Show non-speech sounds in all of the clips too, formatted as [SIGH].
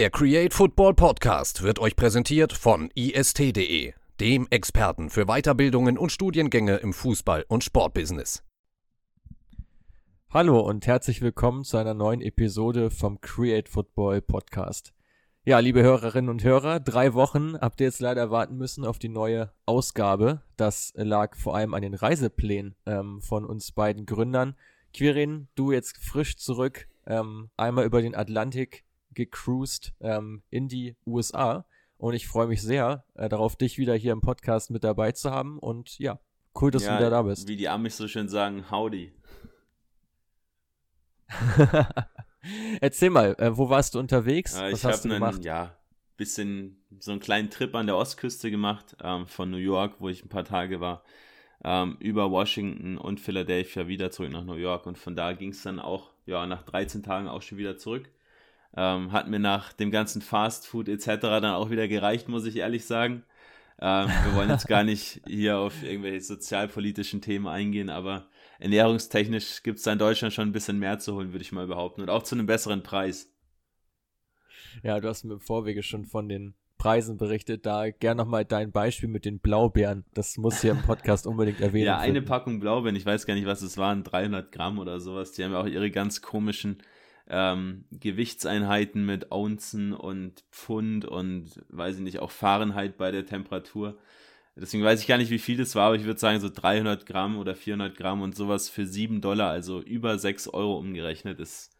Der Create Football Podcast wird euch präsentiert von ist.de, dem Experten für Weiterbildungen und Studiengänge im Fußball- und Sportbusiness. Hallo und herzlich willkommen zu einer neuen Episode vom Create Football Podcast. Ja, liebe Hörerinnen und Hörer, drei Wochen habt ihr jetzt leider warten müssen auf die neue Ausgabe. Das lag vor allem an den Reiseplänen ähm, von uns beiden Gründern. Quirin, du jetzt frisch zurück, ähm, einmal über den Atlantik gecruised ähm, in die USA. Und ich freue mich sehr äh, darauf, dich wieder hier im Podcast mit dabei zu haben. Und ja, cool, dass ja, du wieder da bist. Wie die Amis so schön sagen, howdy. [LAUGHS] Erzähl mal, äh, wo warst du unterwegs? Äh, Was hast du einen, gemacht? Ja, bisschen so einen kleinen Trip an der Ostküste gemacht, ähm, von New York, wo ich ein paar Tage war, ähm, über Washington und Philadelphia wieder zurück nach New York. Und von da ging es dann auch, ja, nach 13 Tagen auch schon wieder zurück. Ähm, hat mir nach dem ganzen Fast Food etc. dann auch wieder gereicht, muss ich ehrlich sagen. Ähm, wir wollen jetzt gar nicht [LAUGHS] hier auf irgendwelche sozialpolitischen Themen eingehen, aber ernährungstechnisch gibt es da in Deutschland schon ein bisschen mehr zu holen, würde ich mal behaupten. Und auch zu einem besseren Preis. Ja, du hast mir im Vorwege schon von den Preisen berichtet. Da gern nochmal dein Beispiel mit den Blaubeeren. Das muss hier im Podcast unbedingt [LAUGHS] erwähnen. ja, eine Packung Blaubeeren, ich weiß gar nicht, was es waren, 300 Gramm oder sowas. Die haben ja auch ihre ganz komischen ähm, Gewichtseinheiten mit Ounzen und Pfund und weiß ich nicht, auch Fahrenheit bei der Temperatur. Deswegen weiß ich gar nicht, wie viel das war, aber ich würde sagen, so 300 Gramm oder 400 Gramm und sowas für 7 Dollar, also über 6 Euro umgerechnet, ist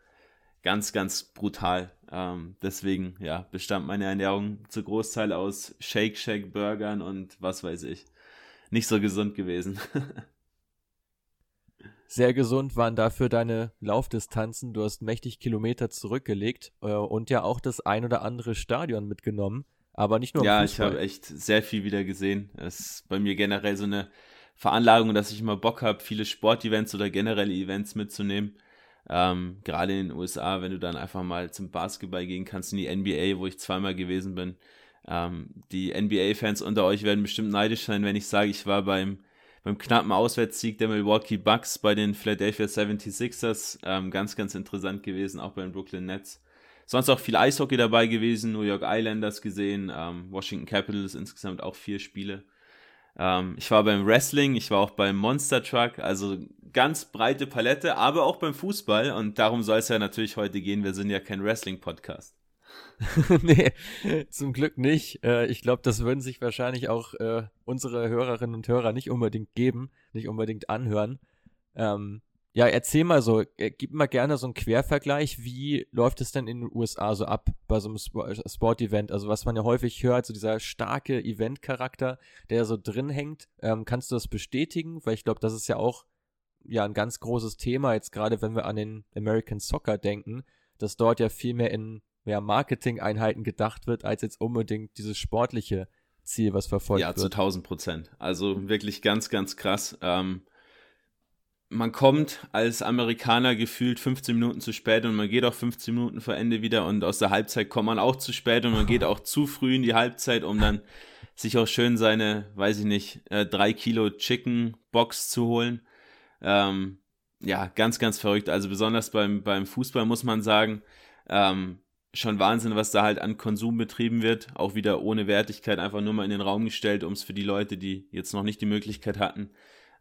ganz, ganz brutal. Ähm, deswegen, ja, bestand meine Ernährung zu Großteil aus Shake Shack Burgern und was weiß ich. Nicht so gesund gewesen. [LAUGHS] Sehr gesund waren dafür deine Laufdistanzen. Du hast mächtig Kilometer zurückgelegt äh, und ja auch das ein oder andere Stadion mitgenommen. Aber nicht nur. Ja, ich habe echt sehr viel wieder gesehen. Es ist bei mir generell so eine Veranlagung, dass ich immer Bock habe, viele Sportevents oder generelle Events mitzunehmen. Ähm, gerade in den USA, wenn du dann einfach mal zum Basketball gehen kannst, in die NBA, wo ich zweimal gewesen bin. Ähm, die NBA-Fans unter euch werden bestimmt neidisch sein, wenn ich sage, ich war beim beim knappen Auswärtssieg der Milwaukee Bucks bei den Philadelphia 76ers. Ähm, ganz, ganz interessant gewesen, auch bei den Brooklyn Nets. Sonst auch viel Eishockey dabei gewesen, New York Islanders gesehen, ähm, Washington Capitals insgesamt auch vier Spiele. Ähm, ich war beim Wrestling, ich war auch beim Monster Truck, also ganz breite Palette, aber auch beim Fußball und darum soll es ja natürlich heute gehen. Wir sind ja kein Wrestling-Podcast. [LAUGHS] nee, zum Glück nicht. Äh, ich glaube, das würden sich wahrscheinlich auch äh, unsere Hörerinnen und Hörer nicht unbedingt geben, nicht unbedingt anhören. Ähm, ja, erzähl mal so, äh, gib mal gerne so einen Quervergleich. Wie läuft es denn in den USA so ab bei so einem Sport-Event? Also was man ja häufig hört, so dieser starke Event-Charakter, der so drin hängt. Ähm, kannst du das bestätigen? Weil ich glaube, das ist ja auch ja ein ganz großes Thema, jetzt gerade wenn wir an den American Soccer denken, dass dort ja viel mehr in mehr Marketing-Einheiten gedacht wird, als jetzt unbedingt dieses sportliche Ziel, was verfolgt ja, wird. Ja, zu 1000 Prozent. Also wirklich ganz, ganz krass. Ähm, man kommt als Amerikaner gefühlt 15 Minuten zu spät und man geht auch 15 Minuten vor Ende wieder und aus der Halbzeit kommt man auch zu spät und man geht [LAUGHS] auch zu früh in die Halbzeit, um dann sich auch schön seine, weiß ich nicht, äh, drei Kilo Chicken Box zu holen. Ähm, ja, ganz, ganz verrückt. Also besonders beim, beim Fußball muss man sagen, ähm, schon Wahnsinn, was da halt an Konsum betrieben wird. Auch wieder ohne Wertigkeit einfach nur mal in den Raum gestellt, um es für die Leute, die jetzt noch nicht die Möglichkeit hatten,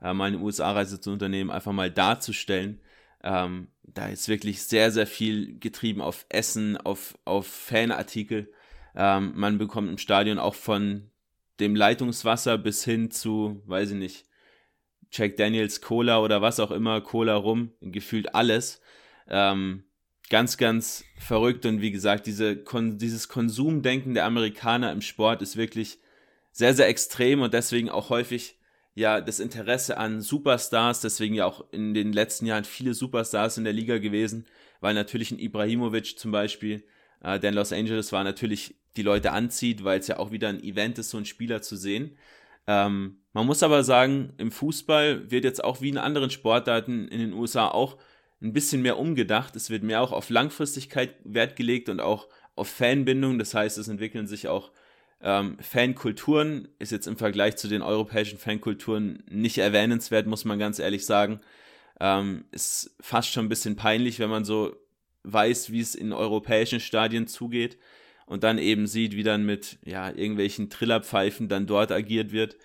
äh, mal eine USA-Reise zu unternehmen, einfach mal darzustellen. Ähm, da ist wirklich sehr, sehr viel getrieben auf Essen, auf, auf Fanartikel. Ähm, man bekommt im Stadion auch von dem Leitungswasser bis hin zu, weiß ich nicht, Jack Daniels Cola oder was auch immer, Cola rum, gefühlt alles. Ähm, ganz, ganz verrückt. Und wie gesagt, diese, kon dieses Konsumdenken der Amerikaner im Sport ist wirklich sehr, sehr extrem und deswegen auch häufig ja das Interesse an Superstars, deswegen ja auch in den letzten Jahren viele Superstars in der Liga gewesen, weil natürlich ein Ibrahimovic zum Beispiel, äh, der in Los Angeles war, natürlich die Leute anzieht, weil es ja auch wieder ein Event ist, so einen Spieler zu sehen. Ähm, man muss aber sagen, im Fußball wird jetzt auch wie in anderen Sportarten in den USA auch ein bisschen mehr umgedacht. Es wird mehr auch auf Langfristigkeit Wert gelegt und auch auf Fanbindung. Das heißt, es entwickeln sich auch ähm, Fankulturen. Ist jetzt im Vergleich zu den europäischen Fankulturen nicht erwähnenswert, muss man ganz ehrlich sagen. Ähm, ist fast schon ein bisschen peinlich, wenn man so weiß, wie es in europäischen Stadien zugeht. und dann eben sieht, wie dann mit ja, irgendwelchen Trillerpfeifen dann dort agiert wird.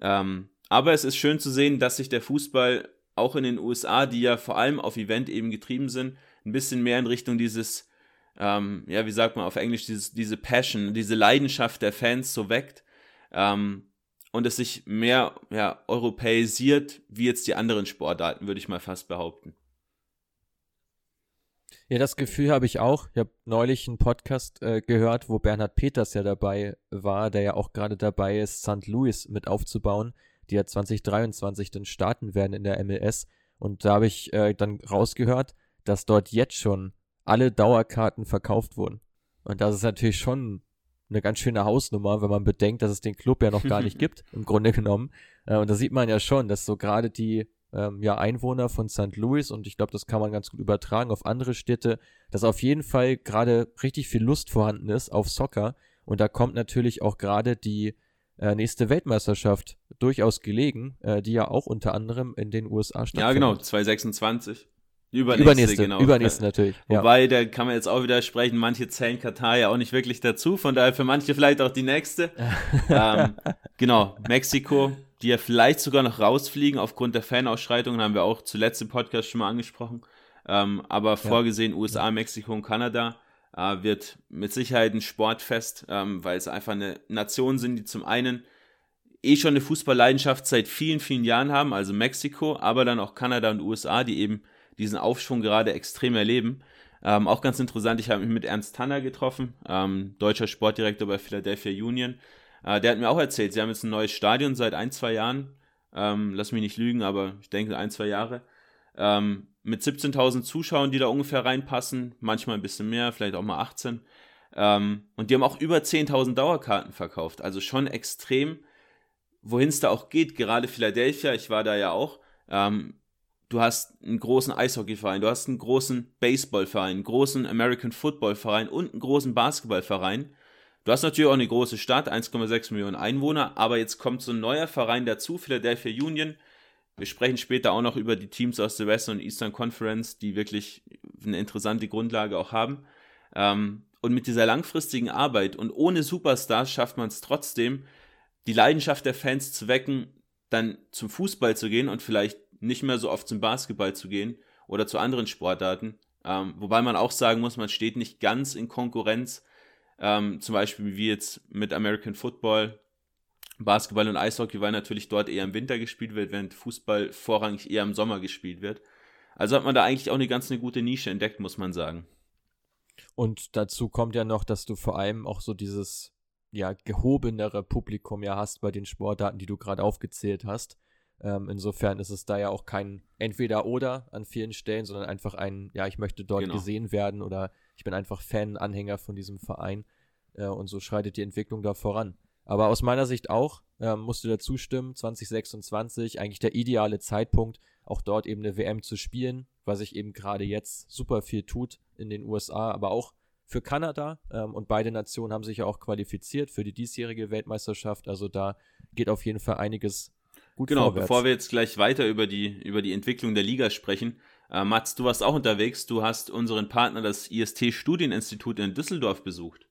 Ähm, aber es ist schön zu sehen, dass sich der Fußball auch in den USA, die ja vor allem auf Event eben getrieben sind, ein bisschen mehr in Richtung dieses, ähm, ja, wie sagt man auf Englisch, dieses, diese Passion, diese Leidenschaft der Fans so weckt. Ähm, und es sich mehr ja, europäisiert wie jetzt die anderen Sportarten, würde ich mal fast behaupten. Ja, das Gefühl habe ich auch. Ich habe neulich einen Podcast äh, gehört, wo Bernhard Peters ja dabei war, der ja auch gerade dabei ist, St. Louis mit aufzubauen, die ja 2023 dann starten werden in der MLS. Und da habe ich äh, dann rausgehört, dass dort jetzt schon alle Dauerkarten verkauft wurden. Und das ist natürlich schon eine ganz schöne Hausnummer, wenn man bedenkt, dass es den Club ja noch gar nicht [LAUGHS] gibt, im Grunde genommen. Äh, und da sieht man ja schon, dass so gerade die ähm, ja, Einwohner von St. Louis und ich glaube, das kann man ganz gut übertragen auf andere Städte, dass auf jeden Fall gerade richtig viel Lust vorhanden ist auf Soccer und da kommt natürlich auch gerade die äh, nächste Weltmeisterschaft durchaus gelegen, äh, die ja auch unter anderem in den USA stattfindet. Ja, genau, 2026. Übernächste, übernächste genau. Übernächste natürlich. [LAUGHS] Wobei, ja. da kann man jetzt auch wieder sprechen, manche zählen Katar ja auch nicht wirklich dazu, von daher für manche vielleicht auch die nächste. [LAUGHS] ähm, genau, Mexiko, die ja vielleicht sogar noch rausfliegen aufgrund der Fanausschreitungen, haben wir auch zuletzt im Podcast schon mal angesprochen. Ähm, aber vorgesehen USA, Mexiko und Kanada äh, wird mit Sicherheit ein Sportfest, ähm, weil es einfach eine Nation sind, die zum einen eh schon eine Fußballleidenschaft seit vielen, vielen Jahren haben, also Mexiko, aber dann auch Kanada und USA, die eben diesen Aufschwung gerade extrem erleben. Ähm, auch ganz interessant, ich habe mich mit Ernst Tanner getroffen, ähm, deutscher Sportdirektor bei Philadelphia Union. Äh, der hat mir auch erzählt, sie haben jetzt ein neues Stadion seit ein, zwei Jahren. Ähm, lass mich nicht lügen, aber ich denke ein, zwei Jahre. Mit 17.000 Zuschauern, die da ungefähr reinpassen, manchmal ein bisschen mehr, vielleicht auch mal 18. Ähm, und die haben auch über 10.000 Dauerkarten verkauft, also schon extrem, wohin es da auch geht. Gerade Philadelphia, ich war da ja auch. Ähm, du hast einen großen Eishockeyverein, du hast einen großen Baseballverein, einen großen American Footballverein und einen großen Basketballverein. Du hast natürlich auch eine große Stadt, 1,6 Millionen Einwohner, aber jetzt kommt so ein neuer Verein dazu, Philadelphia Union. Wir sprechen später auch noch über die Teams aus der Western und Eastern Conference, die wirklich eine interessante Grundlage auch haben. Ähm, und mit dieser langfristigen Arbeit und ohne Superstars schafft man es trotzdem, die Leidenschaft der Fans zu wecken, dann zum Fußball zu gehen und vielleicht nicht mehr so oft zum Basketball zu gehen oder zu anderen Sportarten. Ähm, wobei man auch sagen muss, man steht nicht ganz in Konkurrenz, ähm, zum Beispiel wie jetzt mit American Football, Basketball und Eishockey, weil natürlich dort eher im Winter gespielt wird, während Fußball vorrangig eher im Sommer gespielt wird. Also hat man da eigentlich auch eine ganz eine gute Nische entdeckt, muss man sagen. Und dazu kommt ja noch, dass du vor allem auch so dieses ja gehobenere Publikum ja hast bei den Sportarten, die du gerade aufgezählt hast. Ähm, insofern ist es da ja auch kein Entweder-Oder an vielen Stellen, sondern einfach ein, ja, ich möchte dort genau. gesehen werden oder ich bin einfach Fan, Anhänger von diesem Verein. Äh, und so schreitet die Entwicklung da voran. Aber aus meiner Sicht auch, äh, musst du dazu stimmen, 2026 eigentlich der ideale Zeitpunkt, auch dort eben eine WM zu spielen, was sich eben gerade jetzt super viel tut in den USA, aber auch für Kanada. Ähm, und beide Nationen haben sich ja auch qualifiziert für die diesjährige Weltmeisterschaft. Also da geht auf jeden Fall einiges gut genau, vorwärts. bevor wir jetzt gleich weiter über die, über die Entwicklung der Liga sprechen, äh, Mats, du warst auch unterwegs, du hast unseren Partner, das IST Studieninstitut in Düsseldorf besucht.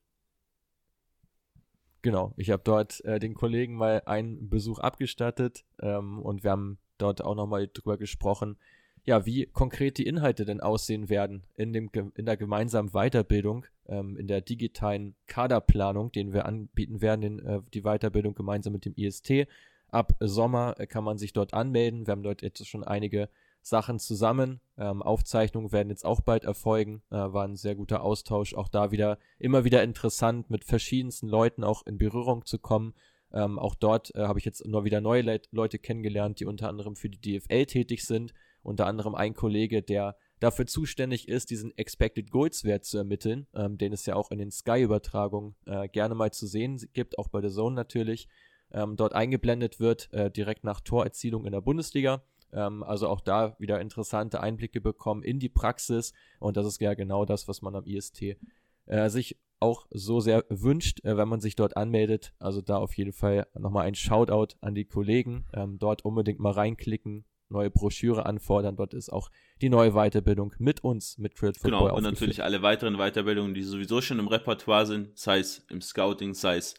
Genau, ich habe dort äh, den Kollegen mal einen Besuch abgestattet ähm, und wir haben dort auch nochmal drüber gesprochen, ja, wie konkret die Inhalte denn aussehen werden in, dem, in der gemeinsamen Weiterbildung, ähm, in der digitalen Kaderplanung, den wir anbieten werden, den, äh, die Weiterbildung gemeinsam mit dem IST Ab Sommer äh, kann man sich dort anmelden. Wir haben dort jetzt schon einige Sachen zusammen. Ähm, Aufzeichnungen werden jetzt auch bald erfolgen. Äh, war ein sehr guter Austausch. Auch da wieder immer wieder interessant, mit verschiedensten Leuten auch in Berührung zu kommen. Ähm, auch dort äh, habe ich jetzt nur wieder neue Le Leute kennengelernt, die unter anderem für die DFL tätig sind. Unter anderem ein Kollege, der dafür zuständig ist, diesen Expected Goals Wert zu ermitteln, ähm, den es ja auch in den Sky-Übertragungen äh, gerne mal zu sehen gibt, auch bei der Zone natürlich ähm, dort eingeblendet wird, äh, direkt nach Torerzielung in der Bundesliga. Ähm, also auch da wieder interessante Einblicke bekommen in die Praxis und das ist ja genau das, was man am IST äh, sich auch so sehr wünscht, äh, wenn man sich dort anmeldet. Also da auf jeden Fall nochmal ein Shoutout an die Kollegen. Ähm, dort unbedingt mal reinklicken, neue Broschüre anfordern. Dort ist auch die neue Weiterbildung mit uns, mit Crit Football. Genau, und natürlich alle weiteren Weiterbildungen, die sowieso schon im Repertoire sind, sei es im Scouting, sei es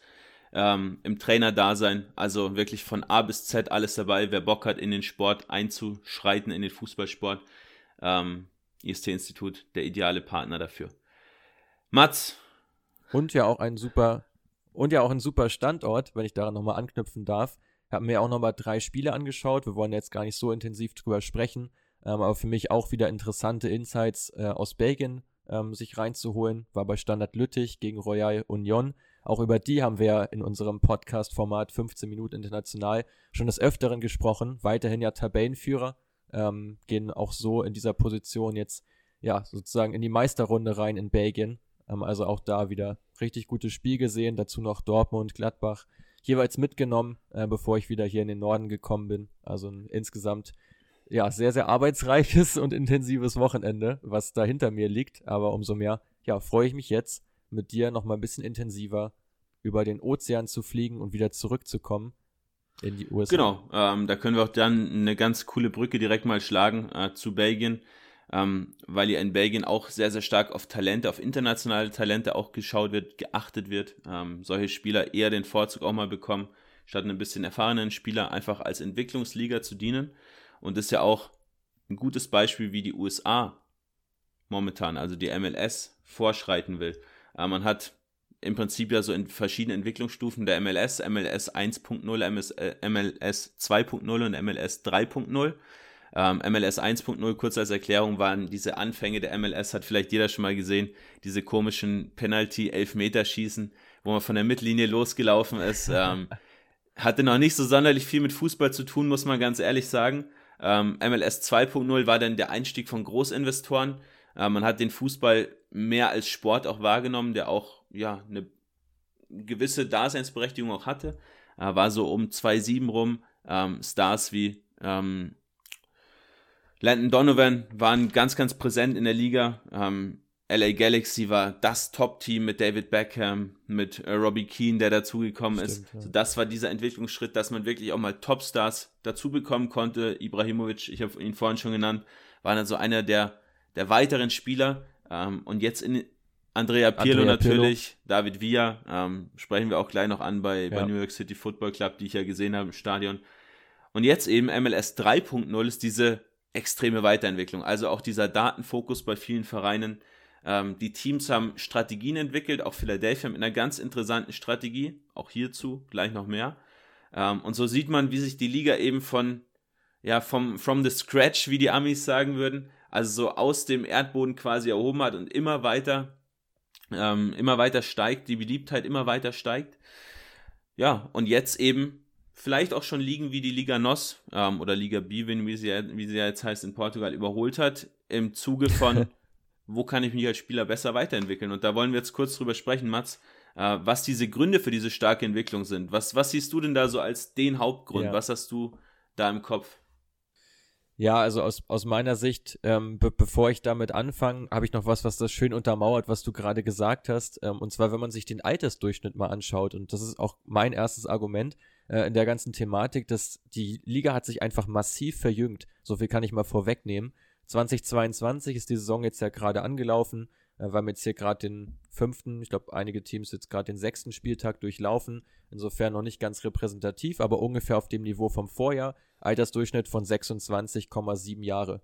ähm, im Trainerdasein. Also wirklich von A bis Z alles dabei. Wer Bock hat, in den Sport einzuschreiten, in den Fußballsport, ähm, IST-Institut, der ideale Partner dafür. Mats. Und ja auch ein super, und ja auch ein super Standort, wenn ich daran nochmal anknüpfen darf. Ich habe mir auch nochmal drei Spiele angeschaut. Wir wollen jetzt gar nicht so intensiv drüber sprechen, ähm, aber für mich auch wieder interessante Insights äh, aus Belgien ähm, sich reinzuholen. War bei Standard Lüttich gegen Royal Union. Auch über die haben wir in unserem Podcast-Format 15 Minuten international schon des Öfteren gesprochen. Weiterhin ja Tabellenführer, ähm, gehen auch so in dieser Position jetzt ja sozusagen in die Meisterrunde rein in Belgien. Ähm, also auch da wieder richtig gutes Spiel gesehen. Dazu noch Dortmund, Gladbach jeweils mitgenommen, äh, bevor ich wieder hier in den Norden gekommen bin. Also insgesamt ja sehr, sehr arbeitsreiches und intensives Wochenende, was da hinter mir liegt. Aber umso mehr ja, freue ich mich jetzt mit dir noch mal ein bisschen intensiver über den Ozean zu fliegen und wieder zurückzukommen in die USA. Genau, ähm, da können wir auch dann eine ganz coole Brücke direkt mal schlagen äh, zu Belgien, ähm, weil ja in Belgien auch sehr, sehr stark auf Talente, auf internationale Talente auch geschaut wird, geachtet wird. Ähm, solche Spieler eher den Vorzug auch mal bekommen, statt ein bisschen erfahrenen Spieler einfach als Entwicklungsliga zu dienen. Und ist ja auch ein gutes Beispiel, wie die USA momentan, also die MLS, vorschreiten will. Äh, man hat im Prinzip ja so in verschiedenen Entwicklungsstufen der MLS, MLS 1.0, MS, äh, MLS 2.0 und MLS 3.0. Ähm, MLS 1.0, kurz als Erklärung, waren diese Anfänge der MLS, hat vielleicht jeder schon mal gesehen, diese komischen Penalty-Elfmeterschießen, wo man von der Mittellinie losgelaufen ist. Ähm, [LAUGHS] hatte noch nicht so sonderlich viel mit Fußball zu tun, muss man ganz ehrlich sagen. Ähm, MLS 2.0 war dann der Einstieg von Großinvestoren. Äh, man hat den Fußball mehr als Sport auch wahrgenommen, der auch ja eine gewisse Daseinsberechtigung auch hatte. Äh, war so um 2.7 rum. Ähm, Stars wie ähm, Landon Donovan waren ganz, ganz präsent in der Liga. Ähm, LA Galaxy war das Top-Team mit David Beckham, mit äh, Robbie Keane, der dazugekommen ist. Ja. So, das war dieser Entwicklungsschritt, dass man wirklich auch mal Topstars dazu bekommen konnte. Ibrahimovic, ich habe ihn vorhin schon genannt, war dann so einer der, der weiteren Spieler. Ähm, und jetzt in Andrea Pirlo Andrea natürlich, Pirlo. David Villa, ähm, sprechen wir auch gleich noch an bei, ja. bei New York City Football Club, die ich ja gesehen habe im Stadion. Und jetzt eben MLS 3.0 ist diese extreme Weiterentwicklung. Also auch dieser Datenfokus bei vielen Vereinen ähm, die Teams haben Strategien entwickelt, auch Philadelphia mit einer ganz interessanten Strategie, auch hierzu gleich noch mehr. Ähm, und so sieht man, wie sich die Liga eben von, ja, vom, from the scratch, wie die Amis sagen würden, also so aus dem Erdboden quasi erhoben hat und immer weiter, ähm, immer weiter steigt, die Beliebtheit immer weiter steigt. Ja, und jetzt eben vielleicht auch schon Ligen wie die Liga NOS ähm, oder Liga B, wie sie, wie sie jetzt heißt in Portugal, überholt hat, im Zuge von [LAUGHS] wo kann ich mich als Spieler besser weiterentwickeln? Und da wollen wir jetzt kurz drüber sprechen, Mats, äh, was diese Gründe für diese starke Entwicklung sind. Was, was siehst du denn da so als den Hauptgrund? Ja. Was hast du da im Kopf? Ja, also aus, aus meiner Sicht, ähm, be bevor ich damit anfange, habe ich noch was, was das schön untermauert, was du gerade gesagt hast. Ähm, und zwar, wenn man sich den Altersdurchschnitt mal anschaut, und das ist auch mein erstes Argument äh, in der ganzen Thematik, dass die Liga hat sich einfach massiv verjüngt. So viel kann ich mal vorwegnehmen. 2022 ist die Saison jetzt ja gerade angelaufen. Äh, wir haben jetzt hier gerade den fünften, ich glaube, einige Teams jetzt gerade den sechsten Spieltag durchlaufen. Insofern noch nicht ganz repräsentativ, aber ungefähr auf dem Niveau vom Vorjahr. Altersdurchschnitt von 26,7 Jahre.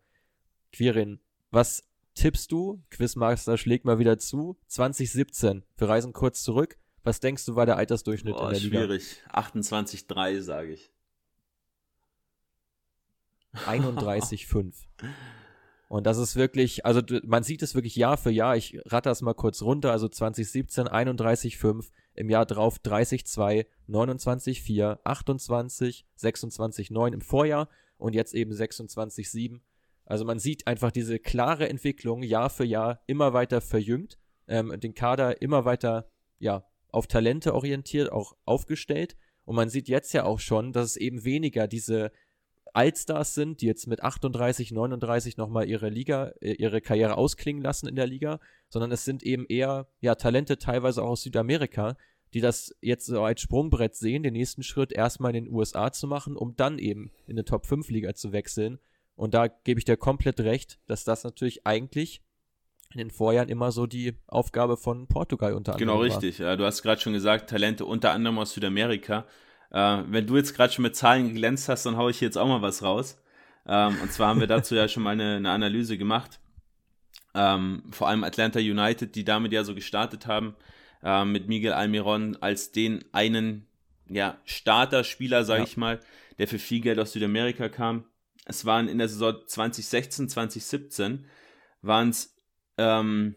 Quirin, was tippst du? Quizmaster schlägt mal wieder zu. 2017. Wir reisen kurz zurück. Was denkst du, war der Altersdurchschnitt Boah, in der Liga? Schwierig. 28,3 sage ich. 31,5. Und das ist wirklich, also man sieht es wirklich Jahr für Jahr. Ich ratter es mal kurz runter. Also 2017 31,5, im Jahr drauf 30,2, 29,4, 28, 26,9 im Vorjahr und jetzt eben 26,7. Also man sieht einfach diese klare Entwicklung Jahr für Jahr immer weiter verjüngt, ähm, den Kader immer weiter, ja, auf Talente orientiert, auch aufgestellt. Und man sieht jetzt ja auch schon, dass es eben weniger diese Allstars sind, die jetzt mit 38, 39 nochmal ihre Liga, äh, ihre Karriere ausklingen lassen in der Liga, sondern es sind eben eher ja Talente teilweise auch aus Südamerika, die das jetzt so als Sprungbrett sehen, den nächsten Schritt erstmal in den USA zu machen, um dann eben in eine Top-5-Liga zu wechseln. Und da gebe ich dir komplett recht, dass das natürlich eigentlich in den Vorjahren immer so die Aufgabe von Portugal unter anderem Genau, richtig. Ja, du hast gerade schon gesagt, Talente unter anderem aus Südamerika. Äh, wenn du jetzt gerade schon mit Zahlen geglänzt hast, dann haue ich jetzt auch mal was raus. Ähm, und zwar haben wir dazu ja schon mal eine, eine Analyse gemacht. Ähm, vor allem Atlanta United, die damit ja so gestartet haben, äh, mit Miguel Almiron als den einen ja, Starter-Spieler, sage ja. ich mal, der für viel Geld aus Südamerika kam. Es waren in der Saison 2016, 2017 waren es ähm,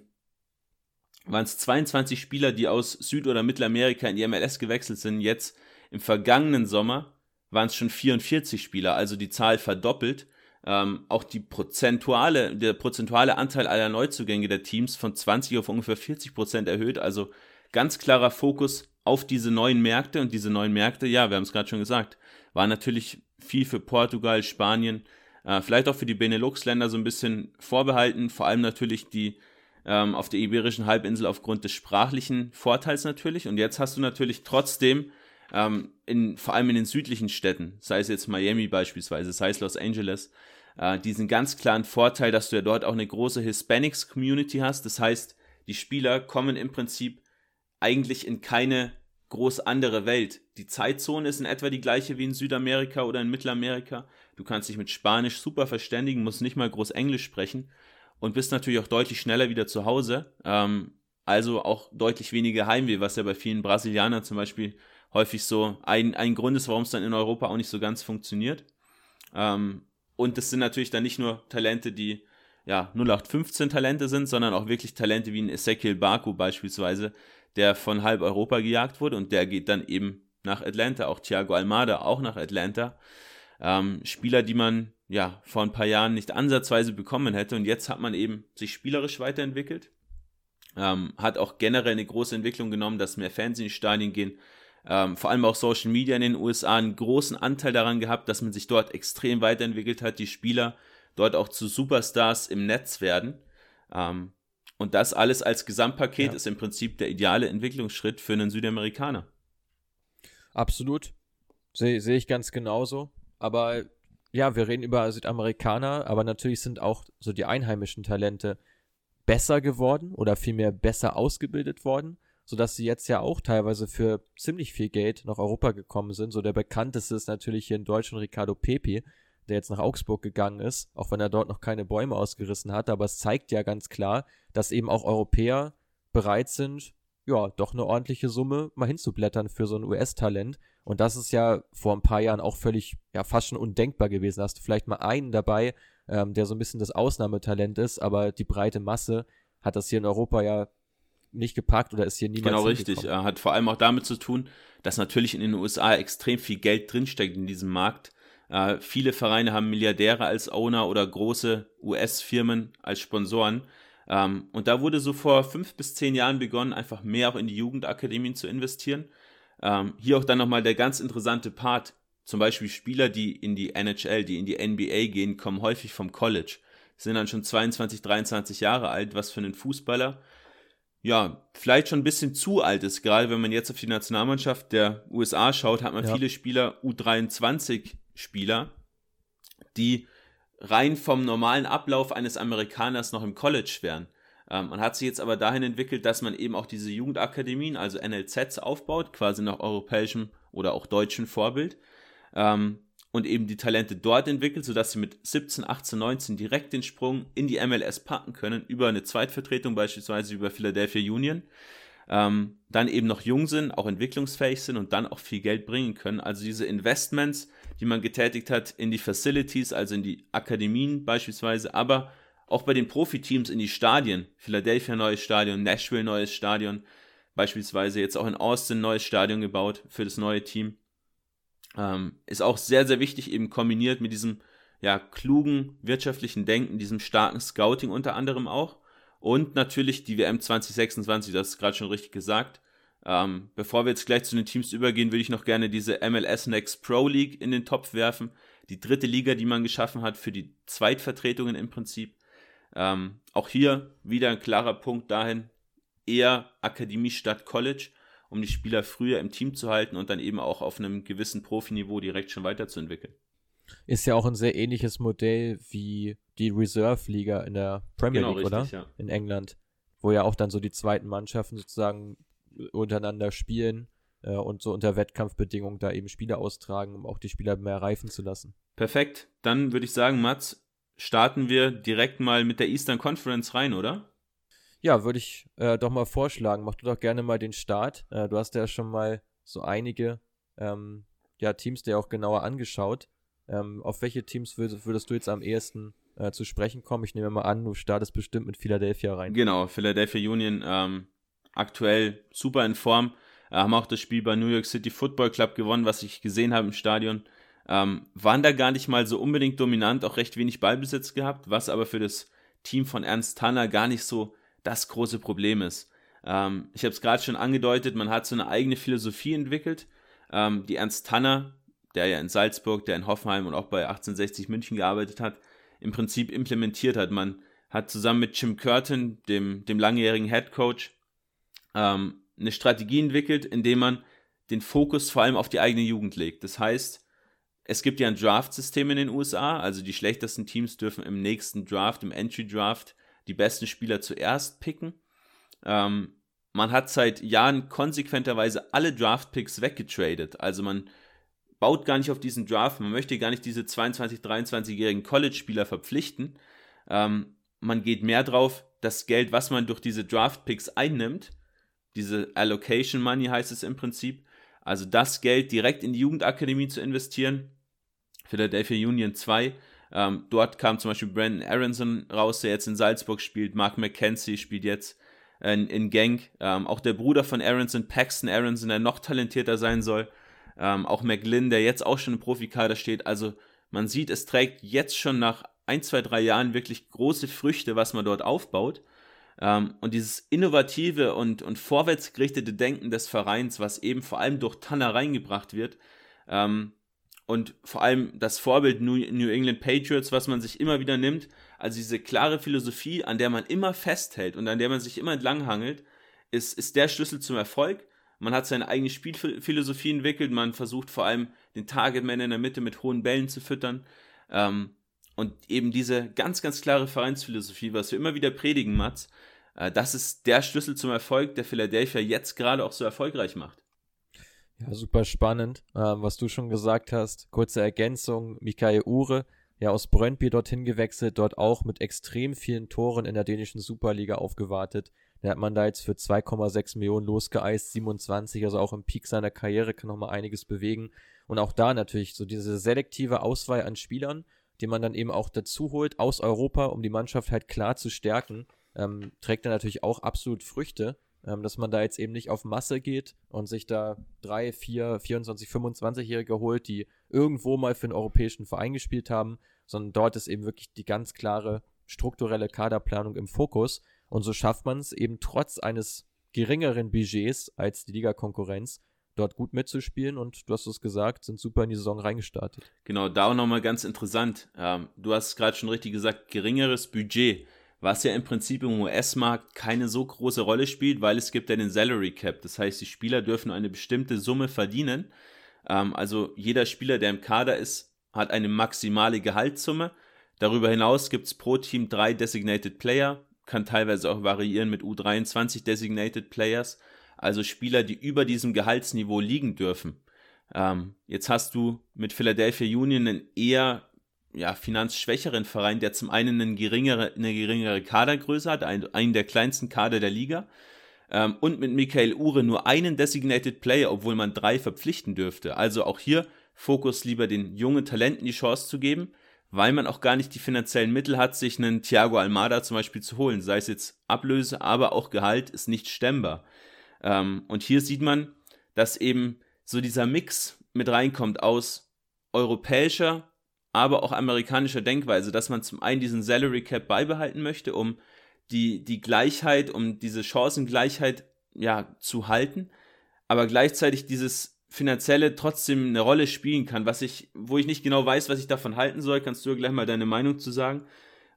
waren es 22 Spieler, die aus Süd- oder Mittelamerika in die MLS gewechselt sind. Jetzt im vergangenen Sommer waren es schon 44 Spieler, also die Zahl verdoppelt. Ähm, auch die prozentuale, der prozentuale Anteil aller Neuzugänge der Teams von 20 auf ungefähr 40 Prozent erhöht. Also ganz klarer Fokus auf diese neuen Märkte und diese neuen Märkte, ja, wir haben es gerade schon gesagt, waren natürlich viel für Portugal, Spanien, äh, vielleicht auch für die Benelux-Länder so ein bisschen vorbehalten, vor allem natürlich die ähm, auf der Iberischen Halbinsel aufgrund des sprachlichen Vorteils natürlich. Und jetzt hast du natürlich trotzdem ähm, in, vor allem in den südlichen Städten, sei es jetzt Miami beispielsweise, sei es Los Angeles, äh, diesen ganz klaren Vorteil, dass du ja dort auch eine große Hispanics-Community hast. Das heißt, die Spieler kommen im Prinzip eigentlich in keine groß andere Welt. Die Zeitzone ist in etwa die gleiche wie in Südamerika oder in Mittelamerika. Du kannst dich mit Spanisch super verständigen, musst nicht mal groß Englisch sprechen und bist natürlich auch deutlich schneller wieder zu Hause. Ähm, also auch deutlich weniger Heimweh, was ja bei vielen Brasilianern zum Beispiel häufig so ein, ein Grund ist, warum es dann in Europa auch nicht so ganz funktioniert. Ähm, und das sind natürlich dann nicht nur Talente, die ja 0815 Talente sind, sondern auch wirklich Talente wie ein Ezekiel Baku beispielsweise, der von halb Europa gejagt wurde und der geht dann eben nach Atlanta. Auch Thiago Almada auch nach Atlanta. Ähm, Spieler, die man ja vor ein paar Jahren nicht ansatzweise bekommen hätte und jetzt hat man eben sich spielerisch weiterentwickelt. Ähm, hat auch generell eine große Entwicklung genommen, dass mehr Fans in die Stadien gehen. Ähm, vor allem auch Social Media in den USA einen großen Anteil daran gehabt, dass man sich dort extrem weiterentwickelt hat, die Spieler dort auch zu Superstars im Netz werden. Ähm, und das alles als Gesamtpaket ja. ist im Prinzip der ideale Entwicklungsschritt für einen Südamerikaner. Absolut. Sehe seh ich ganz genauso. Aber ja, wir reden über Südamerikaner, aber natürlich sind auch so die einheimischen Talente besser geworden oder vielmehr besser ausgebildet worden, sodass sie jetzt ja auch teilweise für ziemlich viel Geld nach Europa gekommen sind. So der bekannteste ist natürlich hier in Deutschland Ricardo Pepi, der jetzt nach Augsburg gegangen ist, auch wenn er dort noch keine Bäume ausgerissen hat. Aber es zeigt ja ganz klar, dass eben auch Europäer bereit sind, ja, doch eine ordentliche Summe mal hinzublättern für so ein US-Talent. Und das ist ja vor ein paar Jahren auch völlig, ja, fast schon undenkbar gewesen. Hast du vielleicht mal einen dabei, ähm, der so ein bisschen das Ausnahmetalent ist, aber die breite Masse hat das hier in Europa ja nicht gepackt oder ist hier niemand Genau richtig. Er hat vor allem auch damit zu tun, dass natürlich in den USA extrem viel Geld drinsteckt in diesem Markt. Äh, viele Vereine haben Milliardäre als Owner oder große US-Firmen als Sponsoren. Ähm, und da wurde so vor fünf bis zehn Jahren begonnen, einfach mehr auch in die Jugendakademien zu investieren. Ähm, hier auch dann nochmal der ganz interessante Part. Zum Beispiel Spieler, die in die NHL, die in die NBA gehen, kommen häufig vom College. Sind dann schon 22, 23 Jahre alt, was für einen Fußballer ja, vielleicht schon ein bisschen zu alt ist. Gerade wenn man jetzt auf die Nationalmannschaft der USA schaut, hat man ja. viele Spieler, U23-Spieler, die rein vom normalen Ablauf eines Amerikaners noch im College wären. Ähm, man hat sich jetzt aber dahin entwickelt, dass man eben auch diese Jugendakademien, also NLZs aufbaut, quasi nach europäischem oder auch deutschem Vorbild. Ähm, und eben die Talente dort entwickelt, sodass sie mit 17, 18, 19 direkt den Sprung in die MLS packen können, über eine Zweitvertretung beispielsweise über Philadelphia Union, ähm, dann eben noch jung sind, auch entwicklungsfähig sind und dann auch viel Geld bringen können. Also diese Investments, die man getätigt hat in die Facilities, also in die Akademien beispielsweise, aber auch bei den Profiteams in die Stadien. Philadelphia neues Stadion, Nashville neues Stadion, beispielsweise jetzt auch in Austin neues Stadion gebaut für das neue Team. Ähm, ist auch sehr, sehr wichtig, eben kombiniert mit diesem ja, klugen wirtschaftlichen Denken, diesem starken Scouting unter anderem auch. Und natürlich die WM 2026, das ist gerade schon richtig gesagt. Ähm, bevor wir jetzt gleich zu den Teams übergehen, würde ich noch gerne diese MLS Next Pro League in den Topf werfen. Die dritte Liga, die man geschaffen hat für die Zweitvertretungen im Prinzip. Ähm, auch hier wieder ein klarer Punkt dahin, eher Akademie statt College. Um die Spieler früher im Team zu halten und dann eben auch auf einem gewissen Profiniveau direkt schon weiterzuentwickeln. Ist ja auch ein sehr ähnliches Modell wie die Reserve-Liga in der Premier genau, League, richtig, oder? Ja. In England, wo ja auch dann so die zweiten Mannschaften sozusagen untereinander spielen äh, und so unter Wettkampfbedingungen da eben Spiele austragen, um auch die Spieler mehr reifen zu lassen. Perfekt. Dann würde ich sagen, Mats, starten wir direkt mal mit der Eastern Conference rein, oder? Ja, würde ich äh, doch mal vorschlagen. Mach du doch gerne mal den Start. Äh, du hast ja schon mal so einige ähm, ja, Teams dir auch genauer angeschaut. Ähm, auf welche Teams würdest, würdest, du jetzt am ehesten äh, zu sprechen kommen? Ich nehme mal an, du startest bestimmt mit Philadelphia rein. Genau, Philadelphia Union ähm, aktuell super in Form. Äh, haben auch das Spiel bei New York City Football Club gewonnen, was ich gesehen habe im Stadion. Ähm, waren da gar nicht mal so unbedingt dominant, auch recht wenig Ballbesitz gehabt, was aber für das Team von Ernst Tanner gar nicht so das große Problem ist. Ähm, ich habe es gerade schon angedeutet, man hat so eine eigene Philosophie entwickelt, ähm, die Ernst Tanner, der ja in Salzburg, der in Hoffenheim und auch bei 1860 München gearbeitet hat, im Prinzip implementiert hat. Man hat zusammen mit Jim Curtin, dem, dem langjährigen Head Coach, ähm, eine Strategie entwickelt, indem man den Fokus vor allem auf die eigene Jugend legt. Das heißt, es gibt ja ein Draft-System in den USA, also die schlechtesten Teams dürfen im nächsten Draft, im Entry-Draft, die besten Spieler zuerst picken. Ähm, man hat seit Jahren konsequenterweise alle Draft-Picks weggetradet. Also man baut gar nicht auf diesen Draft, man möchte gar nicht diese 22-, 23-jährigen College-Spieler verpflichten. Ähm, man geht mehr drauf, das Geld, was man durch diese Draft-Picks einnimmt, diese Allocation Money heißt es im Prinzip, also das Geld direkt in die Jugendakademie zu investieren. Philadelphia Union 2. Ähm, dort kam zum Beispiel Brandon Aronson raus, der jetzt in Salzburg spielt. Mark McKenzie spielt jetzt in, in Genk. Ähm, auch der Bruder von Aronson, Paxton Aronson, der noch talentierter sein soll. Ähm, auch McGlynn, der jetzt auch schon im Profikader steht. Also man sieht, es trägt jetzt schon nach ein, zwei, drei Jahren wirklich große Früchte, was man dort aufbaut. Ähm, und dieses innovative und, und vorwärtsgerichtete Denken des Vereins, was eben vor allem durch Tanner reingebracht wird, ähm, und vor allem das Vorbild New, England Patriots, was man sich immer wieder nimmt, also diese klare Philosophie, an der man immer festhält und an der man sich immer entlanghangelt, ist, ist der Schlüssel zum Erfolg. Man hat seine eigene Spielphilosophie entwickelt, man versucht vor allem den Targetman in der Mitte mit hohen Bällen zu füttern. Ähm, und eben diese ganz, ganz klare Vereinsphilosophie, was wir immer wieder predigen, Mats, äh, das ist der Schlüssel zum Erfolg, der Philadelphia jetzt gerade auch so erfolgreich macht. Ja, super spannend, ähm, was du schon gesagt hast. Kurze Ergänzung, Mikael Ure, ja aus Brøndby dorthin gewechselt, dort auch mit extrem vielen Toren in der dänischen Superliga aufgewartet. Da hat man da jetzt für 2,6 Millionen losgeeist, 27, also auch im Peak seiner Karriere kann noch mal einiges bewegen. Und auch da natürlich so diese selektive Auswahl an Spielern, den man dann eben auch dazu holt aus Europa, um die Mannschaft halt klar zu stärken, ähm, trägt dann natürlich auch absolut Früchte, ähm, dass man da jetzt eben nicht auf Masse geht und sich da drei, vier, 24, 25-Jährige holt, die irgendwo mal für einen europäischen Verein gespielt haben, sondern dort ist eben wirklich die ganz klare strukturelle Kaderplanung im Fokus. Und so schafft man es eben trotz eines geringeren Budgets als die Liga-Konkurrenz, dort gut mitzuspielen und du hast es gesagt, sind super in die Saison reingestartet. Genau, da auch nochmal ganz interessant. Ähm, du hast gerade schon richtig gesagt, geringeres Budget, was ja im Prinzip im US-Markt keine so große Rolle spielt, weil es gibt ja den Salary Cap. Das heißt, die Spieler dürfen eine bestimmte Summe verdienen. Ähm, also jeder Spieler, der im Kader ist, hat eine maximale Gehaltssumme. Darüber hinaus gibt es pro Team drei Designated Player, kann teilweise auch variieren mit U23 Designated Players also Spieler, die über diesem Gehaltsniveau liegen dürfen. Ähm, jetzt hast du mit Philadelphia Union einen eher ja, finanzschwächeren Verein, der zum einen eine geringere, eine geringere Kadergröße hat, einen, einen der kleinsten Kader der Liga, ähm, und mit Michael Ure nur einen Designated Player, obwohl man drei verpflichten dürfte. Also auch hier Fokus lieber den jungen Talenten die Chance zu geben, weil man auch gar nicht die finanziellen Mittel hat, sich einen Thiago Almada zum Beispiel zu holen. Sei es jetzt Ablöse, aber auch Gehalt ist nicht stemmbar. Ähm, und hier sieht man, dass eben so dieser Mix mit reinkommt aus europäischer, aber auch amerikanischer Denkweise, dass man zum einen diesen Salary Cap beibehalten möchte, um die, die Gleichheit, um diese Chancengleichheit ja, zu halten, aber gleichzeitig dieses finanzielle trotzdem eine Rolle spielen kann, was ich, wo ich nicht genau weiß, was ich davon halten soll, kannst du gleich mal deine Meinung zu sagen?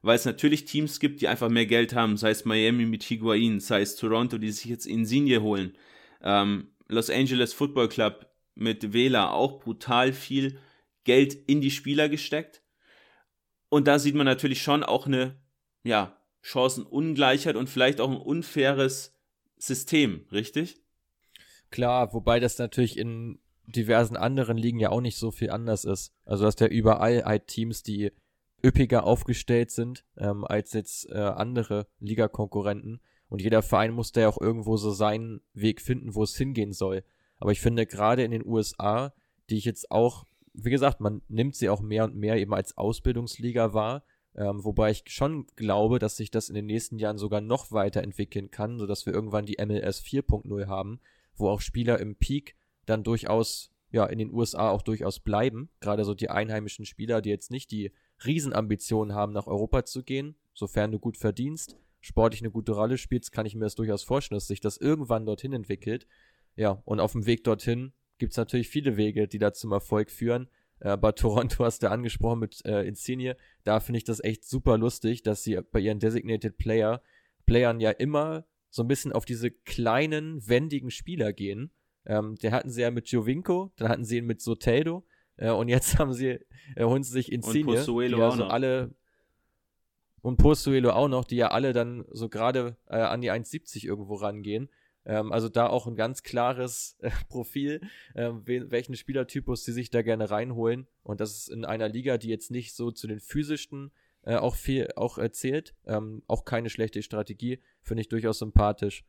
Weil es natürlich Teams gibt, die einfach mehr Geld haben, sei es Miami mit Higuain, sei es Toronto, die sich jetzt Insigne holen. Ähm, Los Angeles Football Club mit Wähler auch brutal viel Geld in die Spieler gesteckt. Und da sieht man natürlich schon auch eine, ja, Chancenungleichheit und vielleicht auch ein unfaires System, richtig? Klar, wobei das natürlich in diversen anderen Ligen ja auch nicht so viel anders ist. Also dass ja überall halt Teams, die üppiger aufgestellt sind ähm, als jetzt äh, andere Ligakonkurrenten. Und jeder Verein muss da ja auch irgendwo so seinen Weg finden, wo es hingehen soll. Aber ich finde gerade in den USA, die ich jetzt auch, wie gesagt, man nimmt sie auch mehr und mehr eben als Ausbildungsliga wahr. Ähm, wobei ich schon glaube, dass sich das in den nächsten Jahren sogar noch weiterentwickeln kann, sodass wir irgendwann die MLS 4.0 haben, wo auch Spieler im Peak dann durchaus, ja, in den USA auch durchaus bleiben. Gerade so die einheimischen Spieler, die jetzt nicht die Riesenambitionen haben, nach Europa zu gehen, sofern du gut verdienst, sportlich eine gute Rolle spielst, kann ich mir das durchaus vorstellen, dass sich das irgendwann dorthin entwickelt. Ja, und auf dem Weg dorthin gibt es natürlich viele Wege, die da zum Erfolg führen. Äh, bei Toronto [LAUGHS] hast du angesprochen mit äh, Insigne. Da finde ich das echt super lustig, dass sie bei ihren Designated Player, Playern ja immer so ein bisschen auf diese kleinen, wendigen Spieler gehen. Ähm, den hatten sie ja mit Giovinco, dann hatten sie ihn mit Soteldo äh, und jetzt [LAUGHS] haben sie, äh, holen sie sich Insigne, und Pozuelo die ja so alle und Postuelo auch noch, die ja alle dann so gerade äh, an die 1,70 irgendwo rangehen. Ähm, also da auch ein ganz klares äh, [LAUGHS] Profil, äh, welchen Spielertypus sie sich da gerne reinholen. Und das ist in einer Liga, die jetzt nicht so zu den physischen äh, auch viel auch erzählt. Ähm, auch keine schlechte Strategie, finde ich durchaus sympathisch.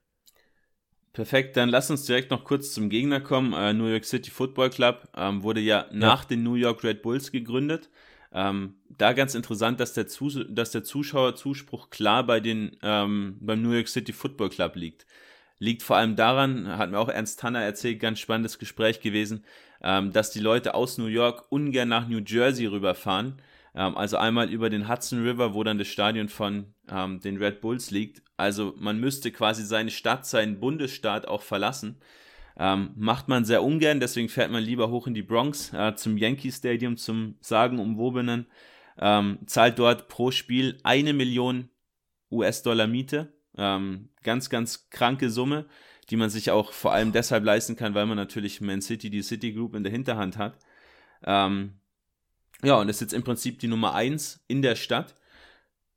Perfekt, dann lass uns direkt noch kurz zum Gegner kommen. Äh, New York City Football Club ähm, wurde ja, ja, nach den New York Red Bulls gegründet. Ähm, da ganz interessant, dass der, Zus dass der Zuschauerzuspruch klar bei den, ähm, beim New York City Football Club liegt. Liegt vor allem daran, hat mir auch Ernst Tanner erzählt, ganz spannendes Gespräch gewesen, ähm, dass die Leute aus New York ungern nach New Jersey rüberfahren. Ähm, also einmal über den Hudson River, wo dann das Stadion von ähm, den Red Bulls liegt. Also man müsste quasi seine Stadt, seinen Bundesstaat auch verlassen. Ähm, macht man sehr ungern, deswegen fährt man lieber hoch in die Bronx äh, zum Yankee Stadium, zum sagenumwobenen, ähm, zahlt dort pro Spiel eine Million US-Dollar Miete. Ähm, ganz, ganz kranke Summe, die man sich auch vor allem deshalb leisten kann, weil man natürlich Man City, die City Group in der Hinterhand hat. Ähm, ja, und ist jetzt im Prinzip die Nummer 1 in der Stadt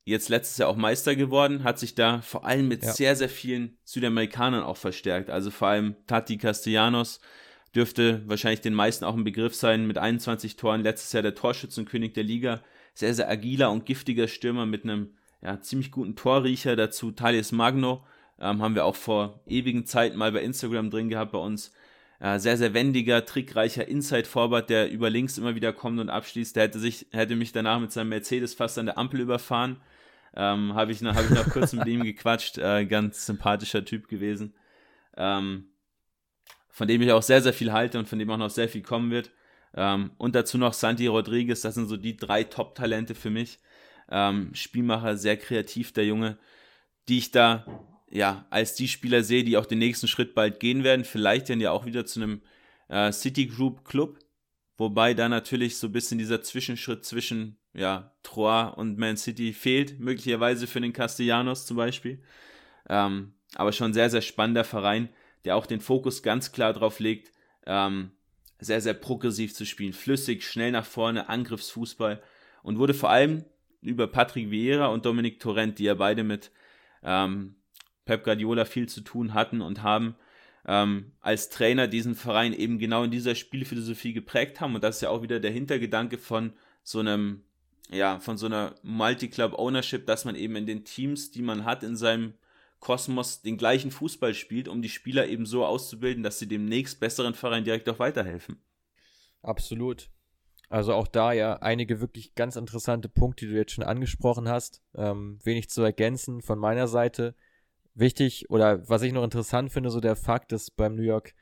jetzt letztes Jahr auch Meister geworden, hat sich da vor allem mit ja. sehr, sehr vielen Südamerikanern auch verstärkt. Also vor allem Tati Castellanos dürfte wahrscheinlich den meisten auch ein Begriff sein, mit 21 Toren, letztes Jahr der Torschützenkönig der Liga. Sehr, sehr agiler und giftiger Stürmer mit einem ja, ziemlich guten Torriecher. Dazu Thales Magno, ähm, haben wir auch vor ewigen Zeiten mal bei Instagram drin gehabt bei uns. Äh, sehr, sehr wendiger, trickreicher Inside-Forward, der über links immer wieder kommt und abschließt. Der hätte, sich, hätte mich danach mit seinem Mercedes fast an der Ampel überfahren. Ähm, habe ich, noch, hab ich noch kurz mit ihm [LAUGHS] gequatscht. Äh, ganz sympathischer Typ gewesen. Ähm, von dem ich auch sehr, sehr viel halte und von dem auch noch sehr viel kommen wird. Ähm, und dazu noch Santi Rodriguez, das sind so die drei Top-Talente für mich. Ähm, Spielmacher, sehr kreativ, der Junge, die ich da ja als die Spieler sehe, die auch den nächsten Schritt bald gehen werden. Vielleicht dann ja auch wieder zu einem äh, City Group Club, wobei da natürlich so ein bisschen dieser Zwischenschritt zwischen ja, Troyes und Man City fehlt, möglicherweise für den Castellanos zum Beispiel. Ähm, aber schon sehr, sehr spannender Verein, der auch den Fokus ganz klar drauf legt, ähm, sehr, sehr progressiv zu spielen, flüssig, schnell nach vorne, Angriffsfußball und wurde vor allem über Patrick Vieira und Dominic Torrent, die ja beide mit ähm, Pep Guardiola viel zu tun hatten und haben, ähm, als Trainer diesen Verein eben genau in dieser Spielphilosophie geprägt haben. Und das ist ja auch wieder der Hintergedanke von so einem ja, von so einer Multi-Club-Ownership, dass man eben in den Teams, die man hat, in seinem Kosmos den gleichen Fußball spielt, um die Spieler eben so auszubilden, dass sie dem nächst besseren Verein direkt auch weiterhelfen. Absolut. Also auch da ja einige wirklich ganz interessante Punkte, die du jetzt schon angesprochen hast. Ähm, wenig zu ergänzen von meiner Seite. Wichtig oder was ich noch interessant finde, so der Fakt, dass beim New York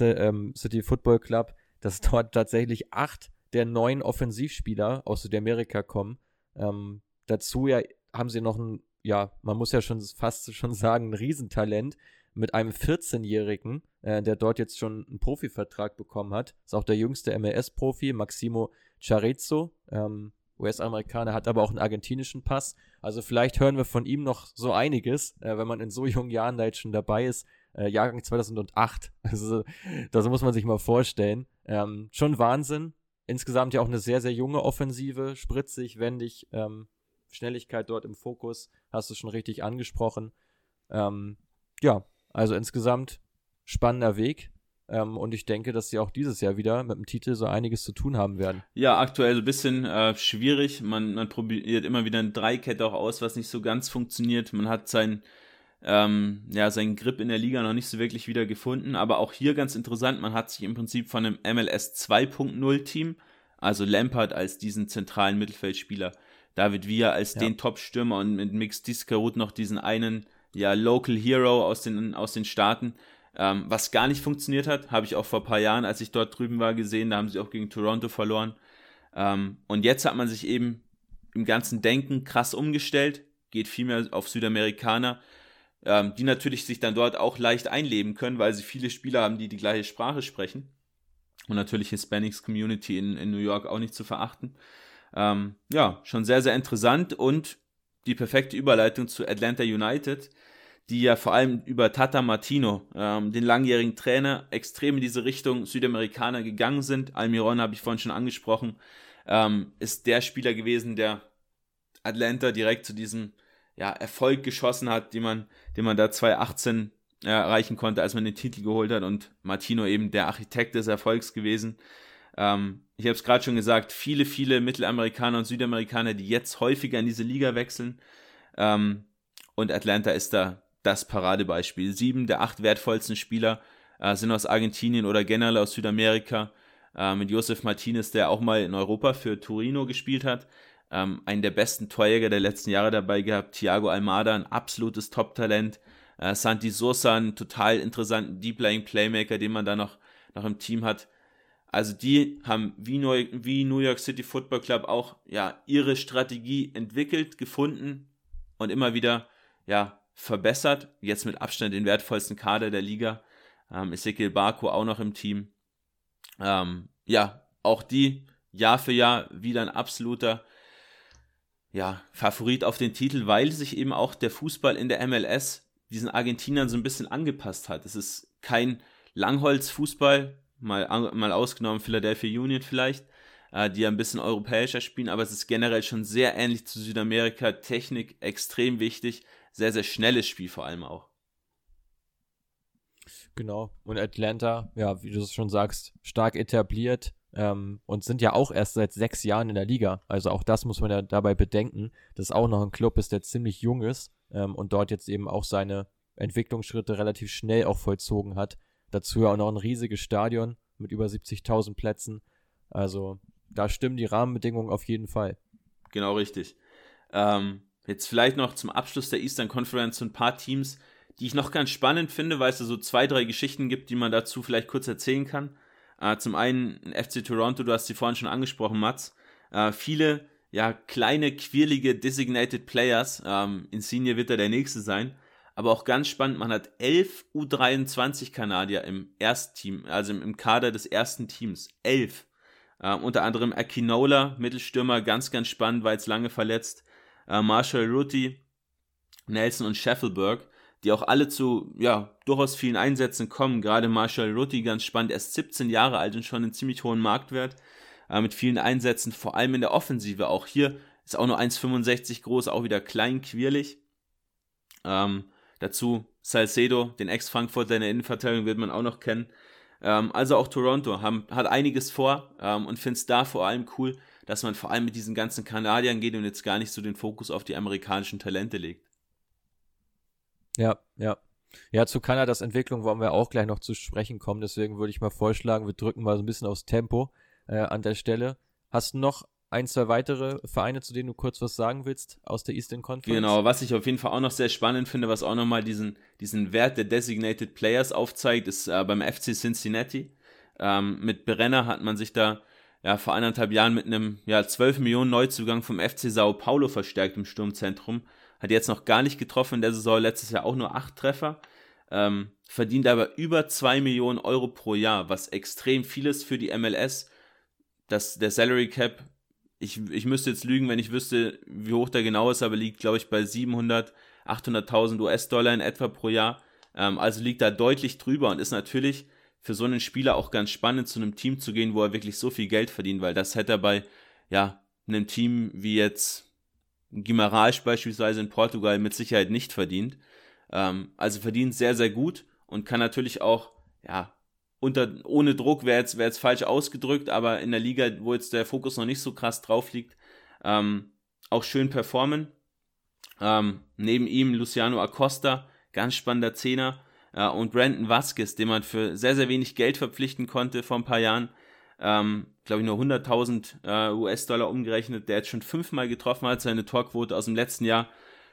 ähm, City Football Club, dass [LAUGHS] dort tatsächlich acht der neun Offensivspieler aus Südamerika kommen. Ähm, dazu ja haben sie noch ein, ja, man muss ja schon fast schon sagen, ein Riesentalent mit einem 14-Jährigen, äh, der dort jetzt schon einen Profivertrag bekommen hat. Ist auch der jüngste MLS-Profi, Maximo Charezzo, ähm, US-Amerikaner, hat aber auch einen argentinischen Pass. Also vielleicht hören wir von ihm noch so einiges, äh, wenn man in so jungen Jahren da jetzt schon dabei ist. äh, Jahrgang 2008. [LAUGHS] Also, das muss man sich mal vorstellen. Ähm, schon Wahnsinn. Insgesamt ja auch eine sehr, sehr junge Offensive, spritzig, wendig, ähm, Schnelligkeit dort im Fokus, hast du schon richtig angesprochen. Ähm, ja, also insgesamt spannender Weg. Ähm, und ich denke, dass sie auch dieses Jahr wieder mit dem Titel so einiges zu tun haben werden. Ja, aktuell so ein bisschen äh, schwierig. Man, man probiert immer wieder ein Dreikette auch aus, was nicht so ganz funktioniert. Man hat sein, ähm, ja, seinen Grip in der Liga noch nicht so wirklich wieder gefunden. Aber auch hier ganz interessant, man hat sich im Prinzip von einem MLS 2.0 Team, also Lampard als diesen zentralen Mittelfeldspieler, David Villa als ja. den Top-Stürmer und mit Mix Discarut noch diesen einen, ja, Local Hero aus den, aus den Staaten, ähm, was gar nicht funktioniert hat, habe ich auch vor ein paar Jahren, als ich dort drüben war, gesehen. Da haben sie auch gegen Toronto verloren. Ähm, und jetzt hat man sich eben im ganzen Denken krass umgestellt, geht viel mehr auf Südamerikaner, ähm, die natürlich sich dann dort auch leicht einleben können, weil sie viele Spieler haben, die die gleiche Sprache sprechen. Und natürlich Hispanics Community in, in New York auch nicht zu verachten. Ähm, ja, schon sehr, sehr interessant und die perfekte Überleitung zu Atlanta United die ja vor allem über Tata Martino, ähm, den langjährigen Trainer, extrem in diese Richtung Südamerikaner gegangen sind. Almiron habe ich vorhin schon angesprochen, ähm, ist der Spieler gewesen, der Atlanta direkt zu diesem ja, Erfolg geschossen hat, den man, den man da 2018 äh, erreichen konnte, als man den Titel geholt hat und Martino eben der Architekt des Erfolgs gewesen. Ähm, ich habe es gerade schon gesagt, viele, viele Mittelamerikaner und Südamerikaner, die jetzt häufiger in diese Liga wechseln. Ähm, und Atlanta ist da das Paradebeispiel. Sieben der acht wertvollsten Spieler äh, sind aus Argentinien oder generell aus Südamerika. Äh, mit Josef Martinez, der auch mal in Europa für Torino gespielt hat. Ähm, einen der besten Torjäger der letzten Jahre dabei gehabt. Thiago Almada, ein absolutes Top-Talent. Äh, Santi Sosa, ein total interessanten Deep-Laying-Playmaker, den man da noch, noch im Team hat. Also die haben wie, Neu wie New York City Football Club auch ja ihre Strategie entwickelt, gefunden und immer wieder ja verbessert. Jetzt mit Abstand den wertvollsten Kader der Liga. Ähm, Ezekiel Barco auch noch im Team. Ähm, ja, auch die Jahr für Jahr wieder ein absoluter ja, Favorit auf den Titel, weil sich eben auch der Fußball in der MLS diesen Argentinern so ein bisschen angepasst hat. Es ist kein Langholz-Fußball, mal, mal ausgenommen Philadelphia Union vielleicht, äh, die ja ein bisschen europäischer spielen, aber es ist generell schon sehr ähnlich zu Südamerika. Technik extrem wichtig, sehr, sehr schnelles Spiel vor allem auch. Genau. Und Atlanta, ja, wie du es schon sagst, stark etabliert ähm, und sind ja auch erst seit sechs Jahren in der Liga. Also auch das muss man ja dabei bedenken, dass auch noch ein Club ist, der ziemlich jung ist ähm, und dort jetzt eben auch seine Entwicklungsschritte relativ schnell auch vollzogen hat. Dazu ja auch noch ein riesiges Stadion mit über 70.000 Plätzen. Also da stimmen die Rahmenbedingungen auf jeden Fall. Genau richtig. Ähm, Jetzt vielleicht noch zum Abschluss der Eastern Conference ein paar Teams, die ich noch ganz spannend finde, weil es da so zwei, drei Geschichten gibt, die man dazu vielleicht kurz erzählen kann. Äh, zum einen FC Toronto, du hast sie vorhin schon angesprochen, Mats. Äh, viele, ja, kleine, quirlige Designated Players. Ähm, Insigne wird da der nächste sein. Aber auch ganz spannend, man hat elf U23 Kanadier im Erstteam, also im, im Kader des ersten Teams. Elf. Äh, unter anderem Akinola, Mittelstürmer, ganz, ganz spannend, war jetzt lange verletzt äh, Marshall Rutti, Nelson und Scheffelberg, die auch alle zu ja, durchaus vielen Einsätzen kommen. Gerade Marshall Rutti, ganz spannend, er ist 17 Jahre alt und schon einen ziemlich hohen Marktwert äh, mit vielen Einsätzen, vor allem in der Offensive. Auch hier ist auch nur 1,65 groß, auch wieder klein, quirlig. Ähm, dazu Salcedo, den Ex-Frankfurter in der Innenverteidigung, wird man auch noch kennen. Ähm, also auch Toronto haben, hat einiges vor ähm, und finde es da vor allem cool, dass man vor allem mit diesen ganzen Kanadiern geht und jetzt gar nicht so den Fokus auf die amerikanischen Talente legt. Ja, ja. Ja, zu Kanadas Entwicklung wollen wir auch gleich noch zu sprechen kommen. Deswegen würde ich mal vorschlagen, wir drücken mal so ein bisschen aufs Tempo äh, an der Stelle. Hast du noch ein, zwei weitere Vereine, zu denen du kurz was sagen willst aus der Eastern Conference? Genau, was ich auf jeden Fall auch noch sehr spannend finde, was auch nochmal diesen, diesen Wert der Designated Players aufzeigt, ist äh, beim FC Cincinnati. Ähm, mit Brenner hat man sich da ja, vor anderthalb Jahren mit einem ja, 12 Millionen Neuzugang vom FC Sao Paulo verstärkt im Sturmzentrum. Hat jetzt noch gar nicht getroffen in der Saison, letztes Jahr auch nur acht Treffer. Ähm, verdient aber über 2 Millionen Euro pro Jahr, was extrem viel ist für die MLS. Das, der Salary Cap, ich, ich müsste jetzt lügen, wenn ich wüsste, wie hoch der genau ist, aber liegt, glaube ich, bei 700, 800.000 US-Dollar in etwa pro Jahr. Ähm, also liegt da deutlich drüber und ist natürlich für so einen Spieler auch ganz spannend, zu einem Team zu gehen, wo er wirklich so viel Geld verdient, weil das hätte er bei ja, einem Team wie jetzt Guimarães beispielsweise in Portugal mit Sicherheit nicht verdient. Ähm, also verdient sehr, sehr gut und kann natürlich auch, ja, unter, ohne Druck wäre jetzt, wär jetzt falsch ausgedrückt, aber in der Liga, wo jetzt der Fokus noch nicht so krass drauf liegt, ähm, auch schön performen. Ähm, neben ihm Luciano Acosta, ganz spannender Zehner, äh, und Brandon Vasquez, den man für sehr, sehr wenig Geld verpflichten konnte vor ein paar Jahren. Ähm, glaube ich, nur 100.000 äh, US-Dollar umgerechnet, der jetzt schon fünfmal getroffen hat, seine Torquote aus dem letzten Jahr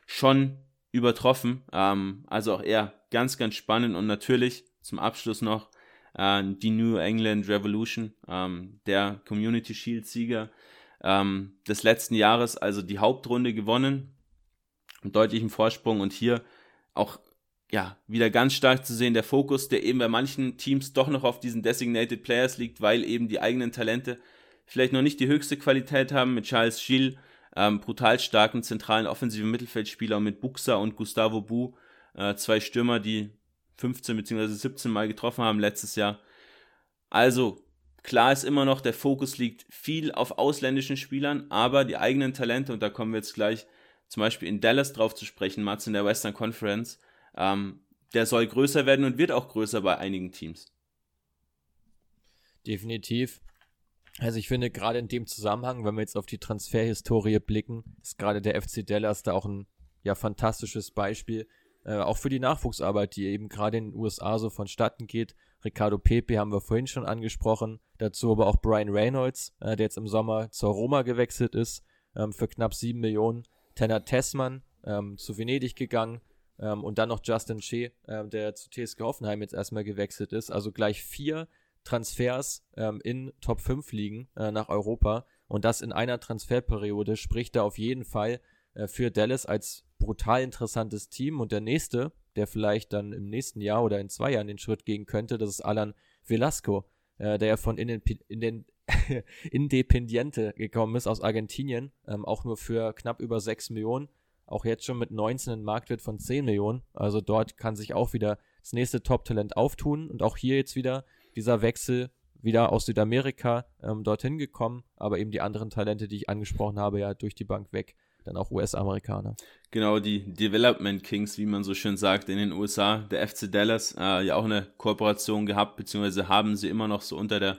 schon übertroffen. Ähm, also auch er ganz, ganz spannend und natürlich zum Abschluss noch äh, die New England Revolution, ähm, der Community Shield-Sieger ähm, des letzten Jahres, also die Hauptrunde gewonnen, mit deutlichem Vorsprung und hier auch ja, wieder ganz stark zu sehen, der Fokus, der eben bei manchen Teams doch noch auf diesen Designated Players liegt, weil eben die eigenen Talente vielleicht noch nicht die höchste Qualität haben, mit Charles Gilles, ähm, brutal starken zentralen offensiven Mittelfeldspieler und mit Buxa und Gustavo Bu, äh, zwei Stürmer, die 15 bzw. 17 Mal getroffen haben letztes Jahr. Also, klar ist immer noch, der Fokus liegt viel auf ausländischen Spielern, aber die eigenen Talente, und da kommen wir jetzt gleich zum Beispiel in Dallas drauf zu sprechen, Mats in der Western Conference, ähm, der soll größer werden und wird auch größer bei einigen Teams. Definitiv. Also ich finde gerade in dem Zusammenhang, wenn wir jetzt auf die Transferhistorie blicken, ist gerade der FC Dallas da auch ein ja fantastisches Beispiel, äh, auch für die Nachwuchsarbeit, die eben gerade in den USA so vonstatten geht. Ricardo Pepe haben wir vorhin schon angesprochen, dazu aber auch Brian Reynolds, äh, der jetzt im Sommer zur Roma gewechselt ist, ähm, für knapp sieben Millionen. Tenner Tessmann ähm, zu Venedig gegangen, ähm, und dann noch Justin Shea, äh, der zu TSG Hoffenheim jetzt erstmal gewechselt ist. Also gleich vier Transfers ähm, in Top 5 liegen äh, nach Europa. Und das in einer Transferperiode spricht da auf jeden Fall äh, für Dallas als brutal interessantes Team. Und der nächste, der vielleicht dann im nächsten Jahr oder in zwei Jahren den Schritt gehen könnte, das ist Alan Velasco, äh, der ja von in den, in [LAUGHS] den Independiente gekommen ist aus Argentinien, ähm, auch nur für knapp über 6 Millionen auch jetzt schon mit 19 einen Marktwert von 10 Millionen. Also dort kann sich auch wieder das nächste Top-Talent auftun und auch hier jetzt wieder dieser Wechsel wieder aus Südamerika ähm, dorthin gekommen, aber eben die anderen Talente, die ich angesprochen habe, ja durch die Bank weg, dann auch US-Amerikaner. Genau, die Development Kings, wie man so schön sagt, in den USA, der FC Dallas, äh, ja auch eine Kooperation gehabt, beziehungsweise haben sie immer noch so unter der,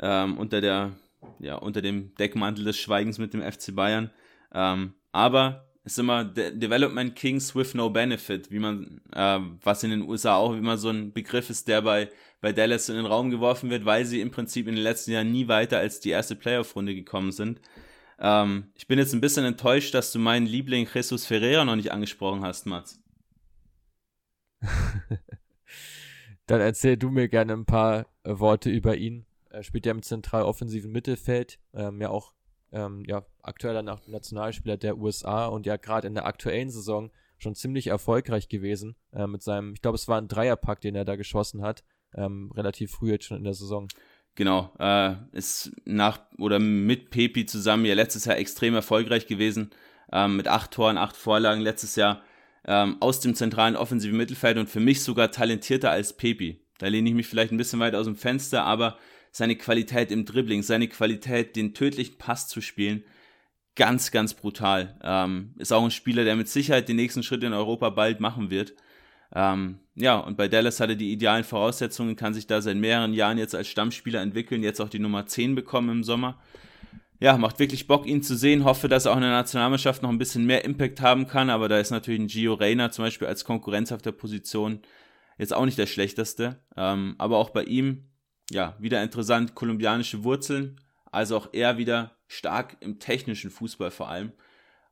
ähm, unter der, ja, unter dem Deckmantel des Schweigens mit dem FC Bayern. Ähm, aber ist immer De Development Kings with no benefit, wie man, äh, was in den USA auch immer so ein Begriff ist, der bei, bei Dallas in den Raum geworfen wird, weil sie im Prinzip in den letzten Jahren nie weiter als die erste Playoff-Runde gekommen sind. Ähm, ich bin jetzt ein bisschen enttäuscht, dass du meinen Liebling Jesus Ferreira noch nicht angesprochen hast, Mats. [LAUGHS] Dann erzähl du mir gerne ein paar äh, Worte über ihn. Er spielt ja im zentral offensiven Mittelfeld, ähm, ja auch ähm, ja, aktueller Nationalspieler der USA und ja gerade in der aktuellen Saison schon ziemlich erfolgreich gewesen äh, mit seinem, ich glaube, es war ein Dreierpack, den er da geschossen hat, ähm, relativ früh jetzt schon in der Saison. Genau, äh, ist nach oder mit Pepi zusammen ja letztes Jahr extrem erfolgreich gewesen, ähm, mit acht Toren, acht Vorlagen letztes Jahr ähm, aus dem zentralen offensiven Mittelfeld und für mich sogar talentierter als Pepi. Da lehne ich mich vielleicht ein bisschen weit aus dem Fenster, aber seine Qualität im Dribbling, seine Qualität, den tödlichen Pass zu spielen, ganz, ganz brutal. Ähm, ist auch ein Spieler, der mit Sicherheit den nächsten Schritt in Europa bald machen wird. Ähm, ja, und bei Dallas hat er die idealen Voraussetzungen, kann sich da seit mehreren Jahren jetzt als Stammspieler entwickeln, jetzt auch die Nummer 10 bekommen im Sommer. Ja, macht wirklich Bock, ihn zu sehen. Hoffe, dass er auch in der Nationalmannschaft noch ein bisschen mehr Impact haben kann, aber da ist natürlich ein Gio Reyna zum Beispiel als Konkurrenz auf der Position jetzt auch nicht der schlechteste. Ähm, aber auch bei ihm ja, wieder interessant, kolumbianische Wurzeln, also auch er wieder stark im technischen Fußball vor allem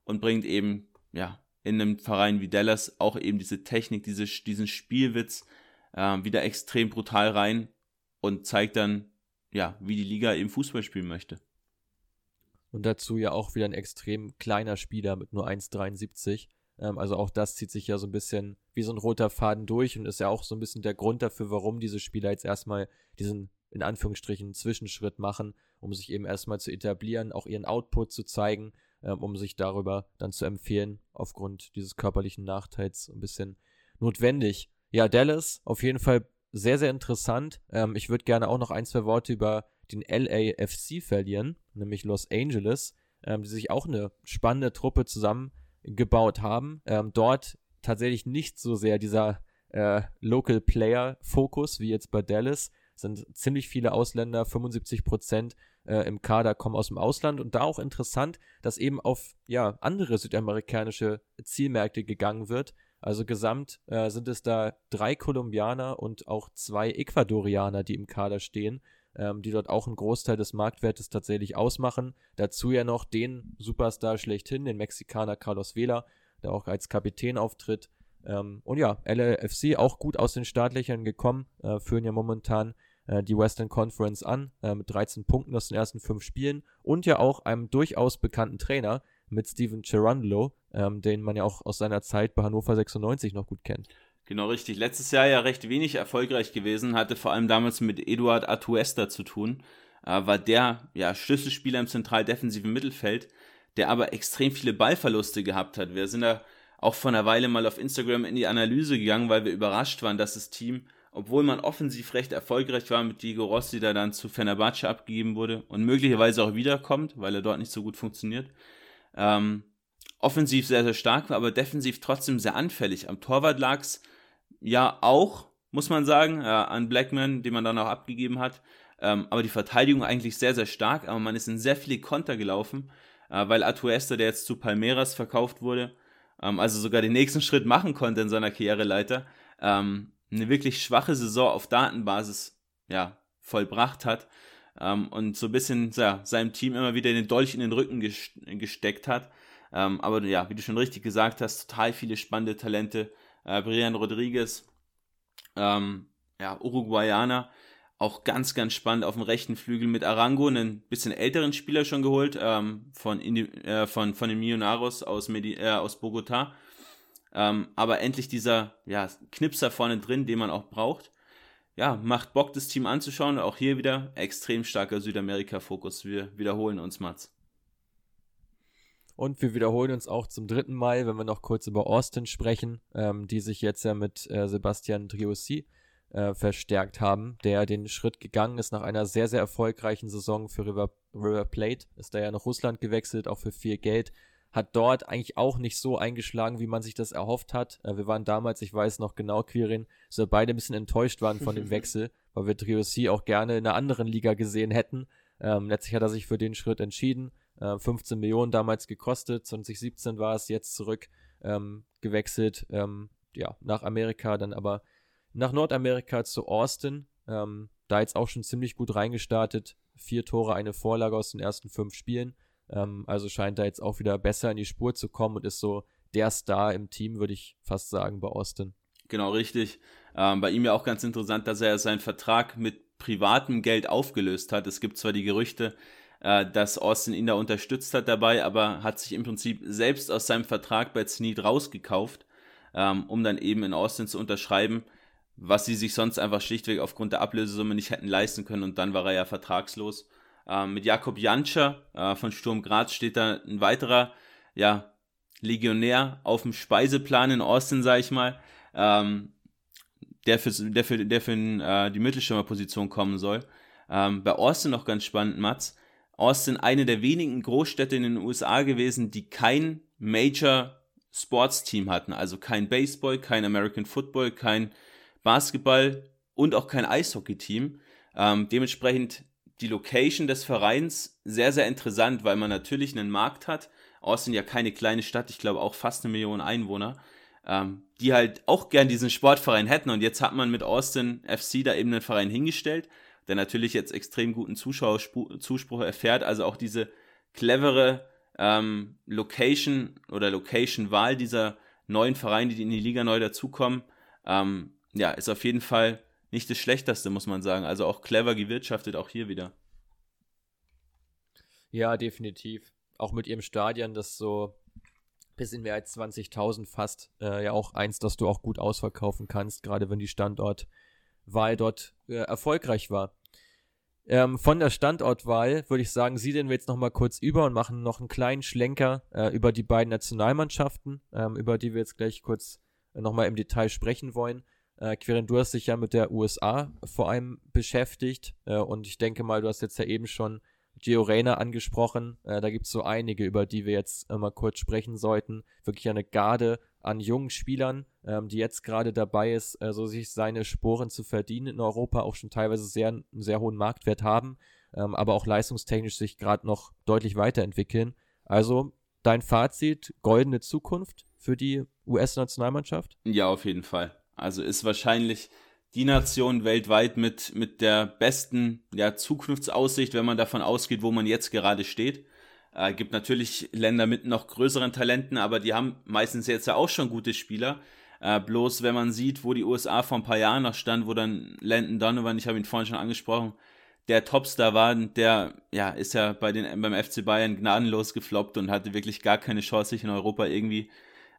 und bringt eben, ja, in einem Verein wie Dallas auch eben diese Technik, diese, diesen Spielwitz äh, wieder extrem brutal rein und zeigt dann, ja, wie die Liga eben Fußball spielen möchte. Und dazu ja auch wieder ein extrem kleiner Spieler mit nur 1,73. Ähm, also auch das zieht sich ja so ein bisschen wie so ein roter Faden durch und ist ja auch so ein bisschen der Grund dafür, warum diese Spieler jetzt erstmal diesen in Anführungsstrichen Zwischenschritt machen, um sich eben erstmal zu etablieren, auch ihren Output zu zeigen, ähm, um sich darüber dann zu empfehlen, aufgrund dieses körperlichen Nachteils ein bisschen notwendig. ja, Dallas auf jeden Fall sehr, sehr interessant. Ähm, ich würde gerne auch noch ein, zwei Worte über den LAFC verlieren, nämlich Los Angeles, ähm, die sich auch eine spannende Truppe zusammengebaut haben. Ähm, dort tatsächlich nicht so sehr dieser äh, Local Player Fokus wie jetzt bei Dallas. Sind ziemlich viele Ausländer, 75 Prozent äh, im Kader kommen aus dem Ausland und da auch interessant, dass eben auf ja andere südamerikanische Zielmärkte gegangen wird. Also gesamt äh, sind es da drei Kolumbianer und auch zwei Ecuadorianer, die im Kader stehen, ähm, die dort auch einen Großteil des Marktwertes tatsächlich ausmachen. Dazu ja noch den Superstar schlechthin, den Mexikaner Carlos Vela, der auch als Kapitän auftritt. Ähm, und ja, LAFC auch gut aus den Startlöchern gekommen, äh, führen ja momentan äh, die Western Conference an, äh, mit 13 Punkten aus den ersten fünf Spielen und ja auch einem durchaus bekannten Trainer mit Steven Cherundolo, ähm, den man ja auch aus seiner Zeit bei Hannover 96 noch gut kennt. Genau richtig. Letztes Jahr ja recht wenig erfolgreich gewesen, hatte vor allem damals mit Eduard Atuesta zu tun, äh, war der ja, Schlüsselspieler im zentral-defensiven Mittelfeld, der aber extrem viele Ballverluste gehabt hat. Wir sind da auch vor einer Weile mal auf Instagram in die Analyse gegangen, weil wir überrascht waren, dass das Team, obwohl man offensiv recht erfolgreich war mit Diego Rossi, der dann zu Fenerbahce abgegeben wurde und möglicherweise auch wiederkommt, weil er dort nicht so gut funktioniert, ähm, offensiv sehr, sehr stark war, aber defensiv trotzdem sehr anfällig. Am Torwart lag es ja auch, muss man sagen, äh, an Blackman, den man dann auch abgegeben hat. Ähm, aber die Verteidigung eigentlich sehr, sehr stark, aber man ist in sehr viele Konter gelaufen, äh, weil Atuesta, der jetzt zu Palmeiras verkauft wurde, ähm, also sogar den nächsten Schritt machen konnte in seiner Karriereleiter, ähm, eine wirklich schwache Saison auf Datenbasis ja, vollbracht hat ähm, und so ein bisschen ja, seinem Team immer wieder den Dolch in den Rücken gesteckt hat. Ähm, aber ja, wie du schon richtig gesagt hast, total viele spannende Talente. Äh, Brian Rodriguez, ähm, ja, Uruguayaner, auch ganz, ganz spannend auf dem rechten Flügel mit Arango, einen bisschen älteren Spieler schon geholt, ähm, von, äh, von, von den Millonarios aus, Medi äh, aus Bogota. Ähm, aber endlich dieser ja, Knipser vorne drin, den man auch braucht. Ja, macht Bock, das Team anzuschauen. Auch hier wieder extrem starker Südamerika-Fokus. Wir wiederholen uns, Mats. Und wir wiederholen uns auch zum dritten Mal, wenn wir noch kurz über Austin sprechen, ähm, die sich jetzt ja mit äh, Sebastian Driussi äh, verstärkt haben, der den Schritt gegangen ist nach einer sehr, sehr erfolgreichen Saison für River, River Plate. Ist da ja nach Russland gewechselt, auch für viel Geld. Hat dort eigentlich auch nicht so eingeschlagen, wie man sich das erhofft hat. Äh, wir waren damals, ich weiß noch genau, Quirin, wir beide ein bisschen enttäuscht waren von dem [LAUGHS] Wechsel, weil wir Driussi auch gerne in einer anderen Liga gesehen hätten. Ähm, letztlich hat er sich für den Schritt entschieden 15 äh, Millionen damals gekostet, 2017 war es jetzt zurück ähm, gewechselt, ähm, ja, nach Amerika, dann aber nach Nordamerika zu Austin, ähm, da jetzt auch schon ziemlich gut reingestartet, vier Tore, eine Vorlage aus den ersten fünf Spielen, ähm, also scheint da jetzt auch wieder besser in die Spur zu kommen und ist so der Star im Team, würde ich fast sagen, bei Austin. Genau, richtig. Ähm, bei ihm ja auch ganz interessant, dass er seinen Vertrag mit privatem Geld aufgelöst hat. Es gibt zwar die Gerüchte, äh, dass Austin ihn da unterstützt hat dabei, aber hat sich im Prinzip selbst aus seinem Vertrag bei Snead rausgekauft, ähm, um dann eben in Austin zu unterschreiben, was sie sich sonst einfach schlichtweg aufgrund der Ablösesumme nicht hätten leisten können und dann war er ja vertragslos. Ähm, mit Jakob Janscher äh, von Sturm Graz steht da ein weiterer, ja, Legionär auf dem Speiseplan in Austin, sag ich mal, ähm, der für, der für, der für äh, die Mittelstürmerposition kommen soll. Ähm, bei Austin noch ganz spannend, Mats. Austin eine der wenigen Großstädte in den USA gewesen, die kein Major Sports Team hatten. Also kein Baseball, kein American Football, kein Basketball und auch kein Eishockey-Team. Ähm, dementsprechend die Location des Vereins sehr, sehr interessant, weil man natürlich einen Markt hat. Austin ja keine kleine Stadt, ich glaube auch fast eine Million Einwohner, ähm, die halt auch gern diesen Sportverein hätten. Und jetzt hat man mit Austin FC da eben einen Verein hingestellt, der natürlich jetzt extrem guten Zuschauerzuspruch erfährt. Also auch diese clevere ähm, Location oder Location-Wahl dieser neuen Vereine, die in die Liga neu dazukommen, ähm, ja, ist auf jeden Fall nicht das Schlechteste, muss man sagen. Also auch clever gewirtschaftet, auch hier wieder. Ja, definitiv. Auch mit ihrem Stadion, das so bis in mehr als 20.000 fast, äh, ja auch eins, das du auch gut ausverkaufen kannst, gerade wenn die Standortwahl dort äh, erfolgreich war. Ähm, von der Standortwahl würde ich sagen, siedeln wir jetzt nochmal kurz über und machen noch einen kleinen Schlenker äh, über die beiden Nationalmannschaften, ähm, über die wir jetzt gleich kurz äh, nochmal im Detail sprechen wollen. Äh, Quirin, du hast dich ja mit der USA vor allem beschäftigt äh, und ich denke mal, du hast jetzt ja eben schon Gio Reyna angesprochen. Äh, da gibt es so einige, über die wir jetzt mal kurz sprechen sollten. Wirklich eine Garde an jungen Spielern, ähm, die jetzt gerade dabei ist, äh, so sich seine Sporen zu verdienen in Europa, auch schon teilweise sehr, einen sehr hohen Marktwert haben, ähm, aber auch leistungstechnisch sich gerade noch deutlich weiterentwickeln. Also dein Fazit, goldene Zukunft für die US-Nationalmannschaft? Ja, auf jeden Fall. Also ist wahrscheinlich die Nation weltweit mit, mit der besten ja, Zukunftsaussicht, wenn man davon ausgeht, wo man jetzt gerade steht. Äh, gibt natürlich Länder mit noch größeren Talenten, aber die haben meistens jetzt ja auch schon gute Spieler. Äh, bloß wenn man sieht, wo die USA vor ein paar Jahren noch stand, wo dann Landon Donovan, ich habe ihn vorhin schon angesprochen, der Topstar war, der ja ist ja bei den beim FC Bayern gnadenlos gefloppt und hatte wirklich gar keine Chance, sich in Europa irgendwie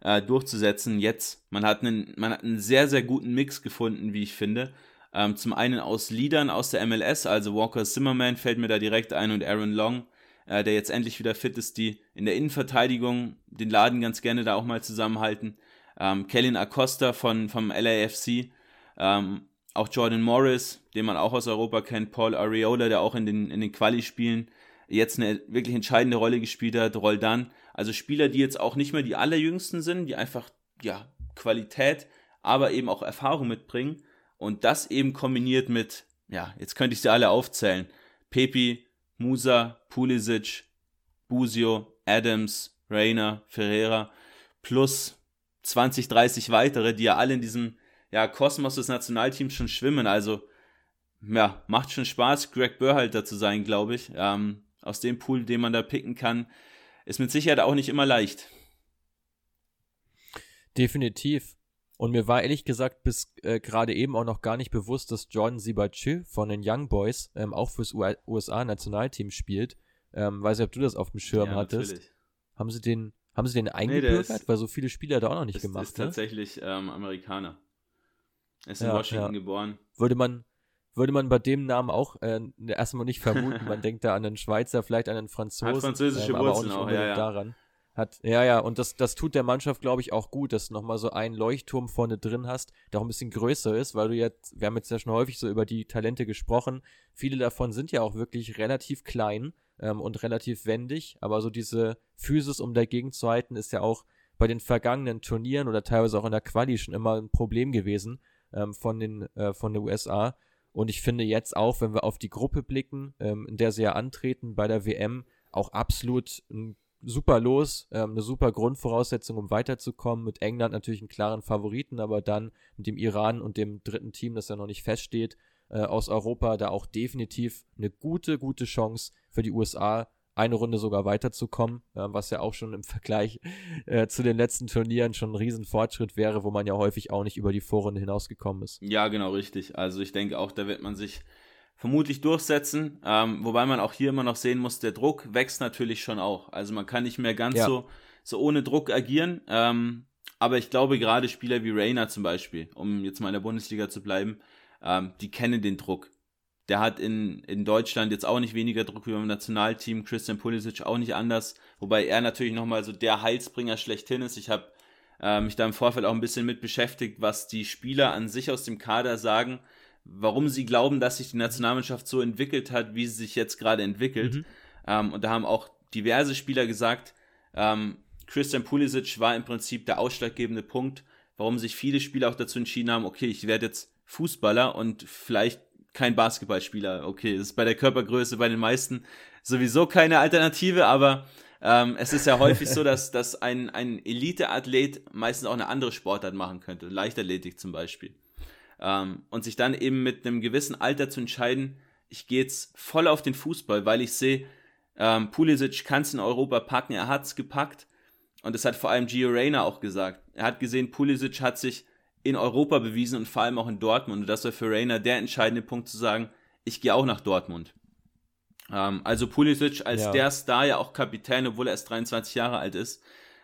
äh, durchzusetzen. Jetzt, man hat einen, man hat einen sehr, sehr guten Mix gefunden, wie ich finde. Ähm, zum einen aus Leadern aus der MLS, also Walker Zimmerman fällt mir da direkt ein und Aaron Long, äh, der jetzt endlich wieder fit ist, die in der Innenverteidigung den Laden ganz gerne da auch mal zusammenhalten. Ähm, Kellen Acosta von, vom LAFC, ähm, auch Jordan Morris, den man auch aus Europa kennt, Paul Areola, der auch in den, in den Quali-Spielen jetzt eine wirklich entscheidende Rolle gespielt hat, Roldan. Also Spieler, die jetzt auch nicht mehr die allerjüngsten sind, die einfach, ja, Qualität, aber eben auch Erfahrung mitbringen. Und das eben kombiniert mit, ja, jetzt könnte ich sie alle aufzählen. Pepi, Musa, Pulisic, Busio, Adams, Reina, Ferreira, plus 20, 30 weitere, die ja alle in diesem ja, Kosmos des Nationalteams schon schwimmen. Also, ja, macht schon Spaß, Greg Burhalter zu sein, glaube ich. Ähm, aus dem Pool, den man da picken kann, ist mit Sicherheit auch nicht immer leicht. Definitiv. Und mir war ehrlich gesagt bis äh, gerade eben auch noch gar nicht bewusst, dass John Sibachü von den Young Boys ähm, auch fürs USA-Nationalteam spielt. Ähm, weiß nicht, ob du das auf dem Schirm ja, hattest. Natürlich. Haben sie den, haben sie den eingebürgert? Nee, ist, Weil so viele Spieler da auch noch nicht ist, gemacht. Ist ne? tatsächlich ähm, Amerikaner. Ist in ja, Washington ja. geboren. Würde man, würde man bei dem Namen auch äh, erstmal nicht vermuten. Man [LAUGHS] denkt da an einen Schweizer, vielleicht an einen Franzosen. Hat französische ähm, Wurzeln auch, auch ja, ja. daran. Hat, ja, ja, und das, das tut der Mannschaft, glaube ich, auch gut, dass du nochmal so einen Leuchtturm vorne drin hast, der auch ein bisschen größer ist, weil du jetzt, wir haben jetzt ja schon häufig so über die Talente gesprochen. Viele davon sind ja auch wirklich relativ klein ähm, und relativ wendig, aber so diese Physis, um dagegen zu halten, ist ja auch bei den vergangenen Turnieren oder teilweise auch in der Quali schon immer ein Problem gewesen ähm, von den, äh, von den USA. Und ich finde jetzt auch, wenn wir auf die Gruppe blicken, ähm, in der sie ja antreten bei der WM, auch absolut ein super los, ähm, eine super Grundvoraussetzung, um weiterzukommen. Mit England natürlich einen klaren Favoriten, aber dann mit dem Iran und dem dritten Team, das ja noch nicht feststeht, äh, aus Europa, da auch definitiv eine gute, gute Chance für die USA, eine Runde sogar weiterzukommen, äh, was ja auch schon im Vergleich äh, zu den letzten Turnieren schon ein Riesenfortschritt wäre, wo man ja häufig auch nicht über die Vorrunde hinausgekommen ist. Ja, genau, richtig. Also ich denke auch, da wird man sich vermutlich durchsetzen, ähm, wobei man auch hier immer noch sehen muss, der Druck wächst natürlich schon auch. Also man kann nicht mehr ganz ja. so, so ohne Druck agieren. Ähm, aber ich glaube, gerade Spieler wie Rainer zum Beispiel, um jetzt mal in der Bundesliga zu bleiben, ähm, die kennen den Druck. Der hat in, in Deutschland jetzt auch nicht weniger Druck wie beim Nationalteam, Christian Pulisic auch nicht anders, wobei er natürlich nochmal so der Heilsbringer schlechthin ist. Ich habe äh, mich da im Vorfeld auch ein bisschen mit beschäftigt, was die Spieler an sich aus dem Kader sagen, warum sie glauben, dass sich die Nationalmannschaft so entwickelt hat, wie sie sich jetzt gerade entwickelt. Mhm. Ähm, und da haben auch diverse Spieler gesagt, ähm, Christian Pulisic war im Prinzip der ausschlaggebende Punkt, warum sich viele Spieler auch dazu entschieden haben, okay, ich werde jetzt Fußballer und vielleicht kein Basketballspieler. Okay, das ist bei der Körpergröße bei den meisten sowieso keine Alternative, aber ähm, es ist ja häufig so, [LAUGHS] dass, dass ein, ein Elite-Athlet meistens auch eine andere Sportart machen könnte, Leichtathletik zum Beispiel. Ähm, und sich dann eben mit einem gewissen Alter zu entscheiden, ich gehe jetzt voll auf den Fußball, weil ich sehe, ähm, Pulisic kann es in Europa packen, er hat es gepackt. Und das hat vor allem Gio Reyna auch gesagt. Er hat gesehen, Pulisic hat sich in Europa bewiesen und vor allem auch in Dortmund. Und das war für Rainer der entscheidende Punkt zu sagen, ich gehe auch nach Dortmund. Ähm, also Pulisic als ja. der Star, ja auch Kapitän, obwohl er erst 23 Jahre alt ist.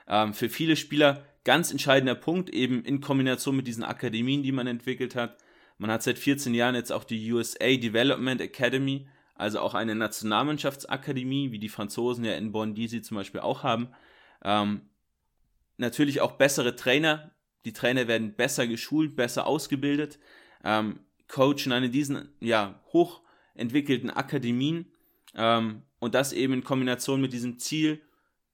Ähm, für viele Spieler ganz entscheidender Punkt, eben in Kombination mit diesen Akademien, die man entwickelt hat. Man hat seit 14 Jahren jetzt auch die USA Development Academy, also auch eine Nationalmannschaftsakademie, wie die Franzosen ja in Bonn, die sie zum Beispiel auch haben. Ähm, natürlich auch bessere Trainer, die Trainer werden besser geschult, besser ausgebildet, ähm, coachen an diesen ja, hochentwickelten Akademien ähm, und das eben in Kombination mit diesem Ziel,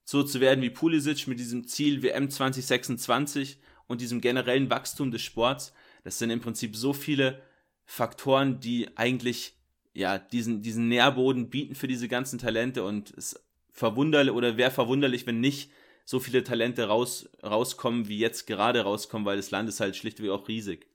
so zu werden wie Pulisic, mit diesem Ziel WM 2026 und diesem generellen Wachstum des Sports. Das sind im Prinzip so viele Faktoren, die eigentlich ja diesen, diesen Nährboden bieten für diese ganzen Talente und es verwunderlich oder wäre verwunderlich, wenn nicht so viele Talente raus, rauskommen, wie jetzt gerade rauskommen, weil das Land ist halt schlichtweg auch riesig.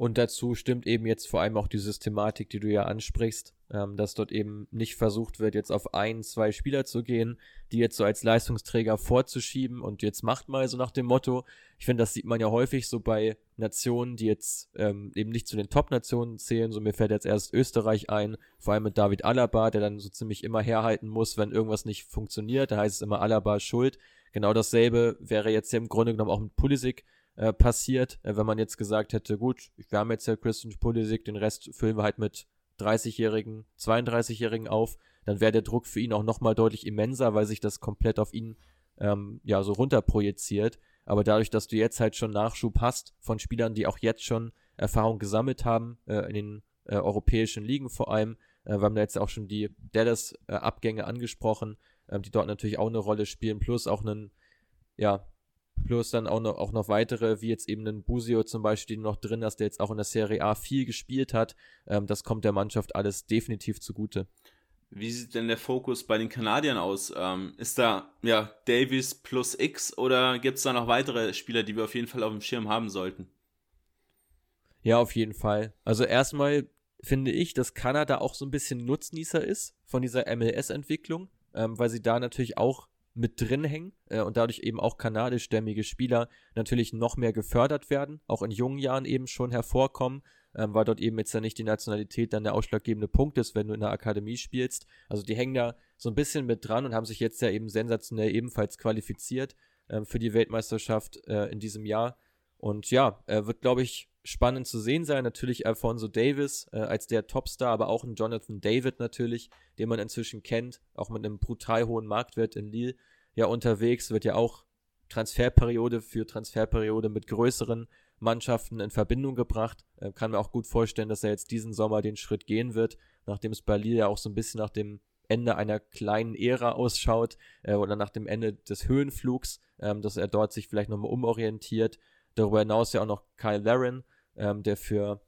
Und dazu stimmt eben jetzt vor allem auch die Systematik, die du ja ansprichst, ähm, dass dort eben nicht versucht wird, jetzt auf ein, zwei Spieler zu gehen, die jetzt so als Leistungsträger vorzuschieben und jetzt macht mal so nach dem Motto. Ich finde, das sieht man ja häufig so bei Nationen, die jetzt ähm, eben nicht zu den Top-Nationen zählen. So mir fällt jetzt erst Österreich ein, vor allem mit David Alaba, der dann so ziemlich immer herhalten muss, wenn irgendwas nicht funktioniert. Da heißt es immer Alaba schuld. Genau dasselbe wäre jetzt im Grunde genommen auch mit Pulisic äh, passiert, äh, wenn man jetzt gesagt hätte, gut, wir haben jetzt ja Christian Pulisic, den Rest füllen wir halt mit 30-Jährigen, 32-Jährigen auf, dann wäre der Druck für ihn auch nochmal deutlich immenser, weil sich das komplett auf ihn ähm, ja so runterprojiziert. Aber dadurch, dass du jetzt halt schon Nachschub hast von Spielern, die auch jetzt schon Erfahrung gesammelt haben, äh, in den äh, europäischen Ligen vor allem, äh, wir haben da jetzt auch schon die Dallas-Abgänge angesprochen, ähm, die dort natürlich auch eine Rolle spielen, plus auch einen, ja, plus dann auch noch, auch noch weitere, wie jetzt eben ein Busio zum Beispiel, den du noch drin hast, der jetzt auch in der Serie A viel gespielt hat. Ähm, das kommt der Mannschaft alles definitiv zugute. Wie sieht denn der Fokus bei den Kanadiern aus? Ähm, ist da ja Davies plus X oder gibt es da noch weitere Spieler, die wir auf jeden Fall auf dem Schirm haben sollten? Ja, auf jeden Fall. Also erstmal finde ich, dass Kanada auch so ein bisschen Nutznießer ist von dieser MLS-Entwicklung, ähm, weil sie da natürlich auch mit drin hängen äh, und dadurch eben auch kanadischstämmige Spieler natürlich noch mehr gefördert werden, auch in jungen Jahren eben schon hervorkommen, ähm, weil dort eben jetzt ja nicht die Nationalität dann der ausschlaggebende Punkt ist, wenn du in der Akademie spielst. Also die hängen da so ein bisschen mit dran und haben sich jetzt ja eben sensationell ebenfalls qualifiziert äh, für die Weltmeisterschaft äh, in diesem Jahr. Und ja, er wird, glaube ich, spannend zu sehen sein. Natürlich Alfonso Davis äh, als der Topstar, aber auch ein Jonathan David natürlich, den man inzwischen kennt, auch mit einem brutal hohen Marktwert in Lille ja unterwegs, wird ja auch Transferperiode für Transferperiode mit größeren Mannschaften in Verbindung gebracht. Äh, kann mir auch gut vorstellen, dass er jetzt diesen Sommer den Schritt gehen wird, nachdem es bei Lille ja auch so ein bisschen nach dem Ende einer kleinen Ära ausschaut äh, oder nach dem Ende des Höhenflugs, ähm, dass er dort sich vielleicht nochmal umorientiert. Darüber hinaus ja auch noch Kyle Laren, ähm, der für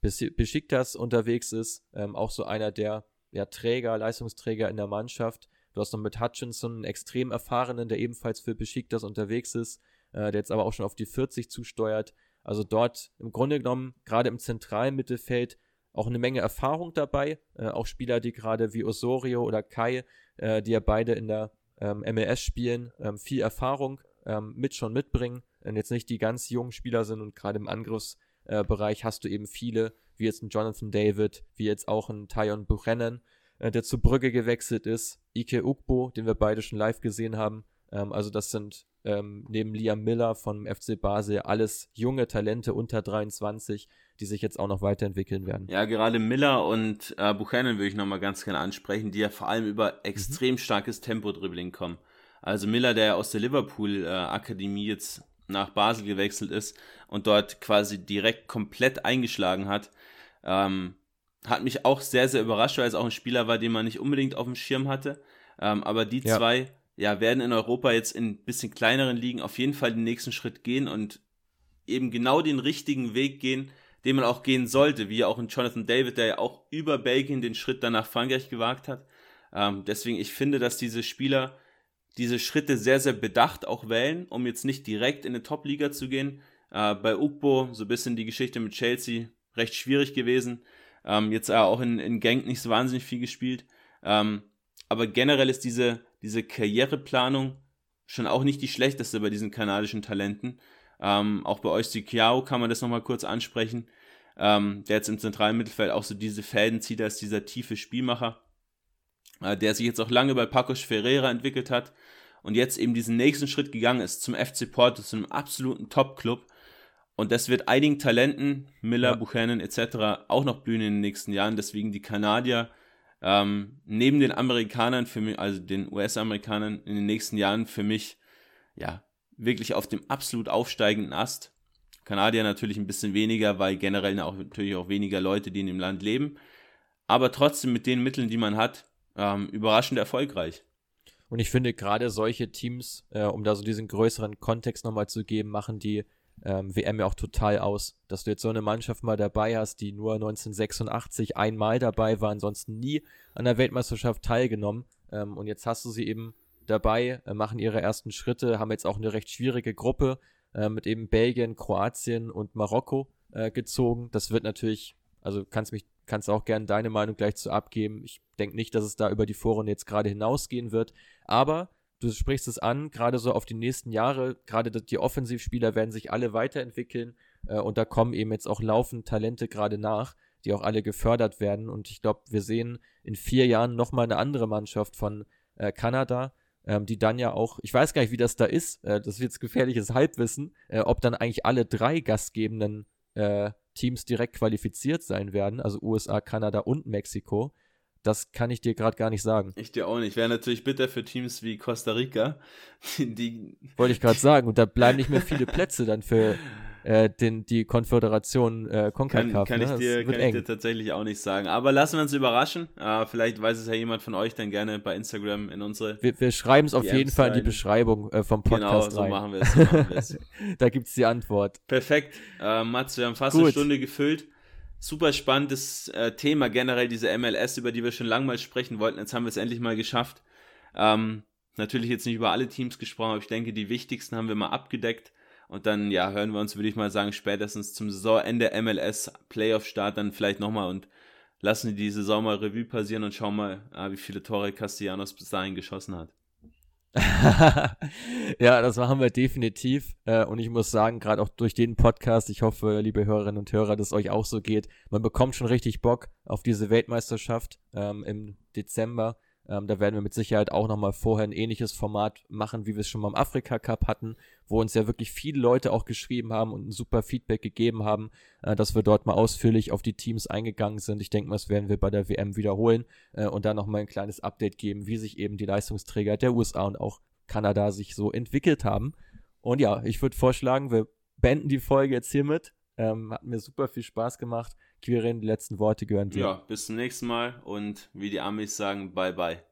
Besiktas unterwegs ist, ähm, auch so einer der ja, Träger, Leistungsträger in der Mannschaft. Du hast noch mit Hutchinson einen extrem erfahrenen, der ebenfalls für Besiktas unterwegs ist, äh, der jetzt aber auch schon auf die 40 zusteuert. Also dort im Grunde genommen, gerade im zentralen Mittelfeld, auch eine Menge Erfahrung dabei. Äh, auch Spieler, die gerade wie Osorio oder Kai, äh, die ja beide in der ähm, MLS spielen, ähm, viel Erfahrung ähm, mit schon mitbringen. Und jetzt nicht die ganz jungen Spieler sind und gerade im Angriffs äh, hast du eben viele, wie jetzt ein Jonathan David, wie jetzt auch ein Tyon Buchanan, äh, der zu Brügge gewechselt ist, Ike Ugbo, den wir beide schon live gesehen haben. Ähm, also das sind ähm, neben Liam Miller vom FC Basel alles junge Talente unter 23, die sich jetzt auch noch weiterentwickeln werden. Ja, gerade Miller und äh, Buchanan würde ich nochmal ganz gerne ansprechen, die ja vor allem über extrem mhm. starkes Tempo-Dribbling kommen. Also Miller, der aus der Liverpool-Akademie jetzt nach Basel gewechselt ist und dort quasi direkt komplett eingeschlagen hat. Ähm, hat mich auch sehr, sehr überrascht, weil es auch ein Spieler war, den man nicht unbedingt auf dem Schirm hatte. Ähm, aber die ja. zwei ja, werden in Europa jetzt in ein bisschen kleineren Ligen auf jeden Fall den nächsten Schritt gehen und eben genau den richtigen Weg gehen, den man auch gehen sollte, wie auch ein Jonathan David, der ja auch über Belgien den Schritt dann nach Frankreich gewagt hat. Ähm, deswegen, ich finde, dass diese Spieler diese Schritte sehr, sehr bedacht auch wählen, um jetzt nicht direkt in eine Top-Liga zu gehen. Äh, bei Ugbo, so ein bisschen die Geschichte mit Chelsea, recht schwierig gewesen. Ähm, jetzt auch in, in Genk nicht so wahnsinnig viel gespielt. Ähm, aber generell ist diese, diese Karriereplanung schon auch nicht die schlechteste bei diesen kanadischen Talenten. Ähm, auch bei euch Kiao kann man das nochmal kurz ansprechen, ähm, der jetzt im zentralen Mittelfeld auch so diese Fäden zieht als dieser tiefe Spielmacher. Äh, der sich jetzt auch lange bei Pacos Ferreira entwickelt hat und jetzt eben diesen nächsten Schritt gegangen ist zum FC Porto, zu einem absoluten Top-Club. Und das wird einigen Talenten, Miller, ja. Buchanan etc., auch noch blühen in den nächsten Jahren. Deswegen die Kanadier ähm, neben den Amerikanern für mich, also den US-Amerikanern in den nächsten Jahren für mich, ja, wirklich auf dem absolut aufsteigenden Ast. Kanadier natürlich ein bisschen weniger, weil generell auch, natürlich auch weniger Leute, die in dem Land leben. Aber trotzdem mit den Mitteln, die man hat, ähm, überraschend erfolgreich. Und ich finde gerade solche Teams, äh, um da so diesen größeren Kontext nochmal zu geben, machen die ähm, WM ja auch total aus. Dass du jetzt so eine Mannschaft mal dabei hast, die nur 1986 einmal dabei war, ansonsten nie an der Weltmeisterschaft teilgenommen. Ähm, und jetzt hast du sie eben dabei, äh, machen ihre ersten Schritte, haben jetzt auch eine recht schwierige Gruppe äh, mit eben Belgien, Kroatien und Marokko äh, gezogen. Das wird natürlich, also kannst mich, kannst auch gerne deine Meinung gleich zu abgeben. Ich denke nicht, dass es da über die Vorrunde jetzt gerade hinausgehen wird. Aber du sprichst es an, gerade so auf die nächsten Jahre, gerade die Offensivspieler werden sich alle weiterentwickeln äh, und da kommen eben jetzt auch laufend Talente gerade nach, die auch alle gefördert werden. Und ich glaube, wir sehen in vier Jahren nochmal eine andere Mannschaft von äh, Kanada, ähm, die dann ja auch, ich weiß gar nicht, wie das da ist, äh, das ist jetzt gefährliches Halbwissen, äh, ob dann eigentlich alle drei gastgebenden äh, Teams direkt qualifiziert sein werden, also USA, Kanada und Mexiko. Das kann ich dir gerade gar nicht sagen. Ich dir auch nicht. Wäre natürlich bitter für Teams wie Costa Rica. [LAUGHS] Die, die Wollte ich gerade sagen. Und da bleiben nicht mehr viele Plätze dann für äh, den, die Konföderation äh, CONCACAF. Kann, kann, ne? ich, dir, kann ich dir tatsächlich auch nicht sagen. Aber lassen wir uns überraschen. Äh, vielleicht weiß es ja jemand von euch dann gerne bei Instagram in unsere. Wir, wir schreiben es auf jeden Fall in die Beschreibung äh, vom genau, Podcast genau, so machen wir es. So machen wir's. [LAUGHS] da gibt es die Antwort. Perfekt. Äh, Mats, wir haben fast Gut. eine Stunde gefüllt. Super spannendes äh, Thema generell, diese MLS, über die wir schon lange mal sprechen wollten. Jetzt haben wir es endlich mal geschafft. Ähm, natürlich jetzt nicht über alle Teams gesprochen, aber ich denke, die wichtigsten haben wir mal abgedeckt. Und dann, ja, hören wir uns, würde ich mal sagen, spätestens zum Saisonende MLS Playoff-Start dann vielleicht nochmal und lassen die Saison mal Revue passieren und schauen mal, ah, wie viele Tore Castellanos bis dahin geschossen hat. [LAUGHS] ja, das machen wir definitiv. Äh, und ich muss sagen, gerade auch durch den Podcast, ich hoffe, liebe Hörerinnen und Hörer, dass es euch auch so geht. Man bekommt schon richtig Bock auf diese Weltmeisterschaft ähm, im Dezember. Ähm, da werden wir mit Sicherheit auch nochmal vorher ein ähnliches Format machen, wie wir es schon mal im Afrika Cup hatten, wo uns ja wirklich viele Leute auch geschrieben haben und ein super Feedback gegeben haben, äh, dass wir dort mal ausführlich auf die Teams eingegangen sind. Ich denke mal, das werden wir bei der WM wiederholen äh, und dann nochmal ein kleines Update geben, wie sich eben die Leistungsträger der USA und auch Kanada sich so entwickelt haben. Und ja, ich würde vorschlagen, wir beenden die Folge jetzt hiermit. Ähm, hat mir super viel Spaß gemacht. Quirin, die letzten Worte gehören dir. Ja, bis zum nächsten Mal und wie die Amis sagen, bye bye.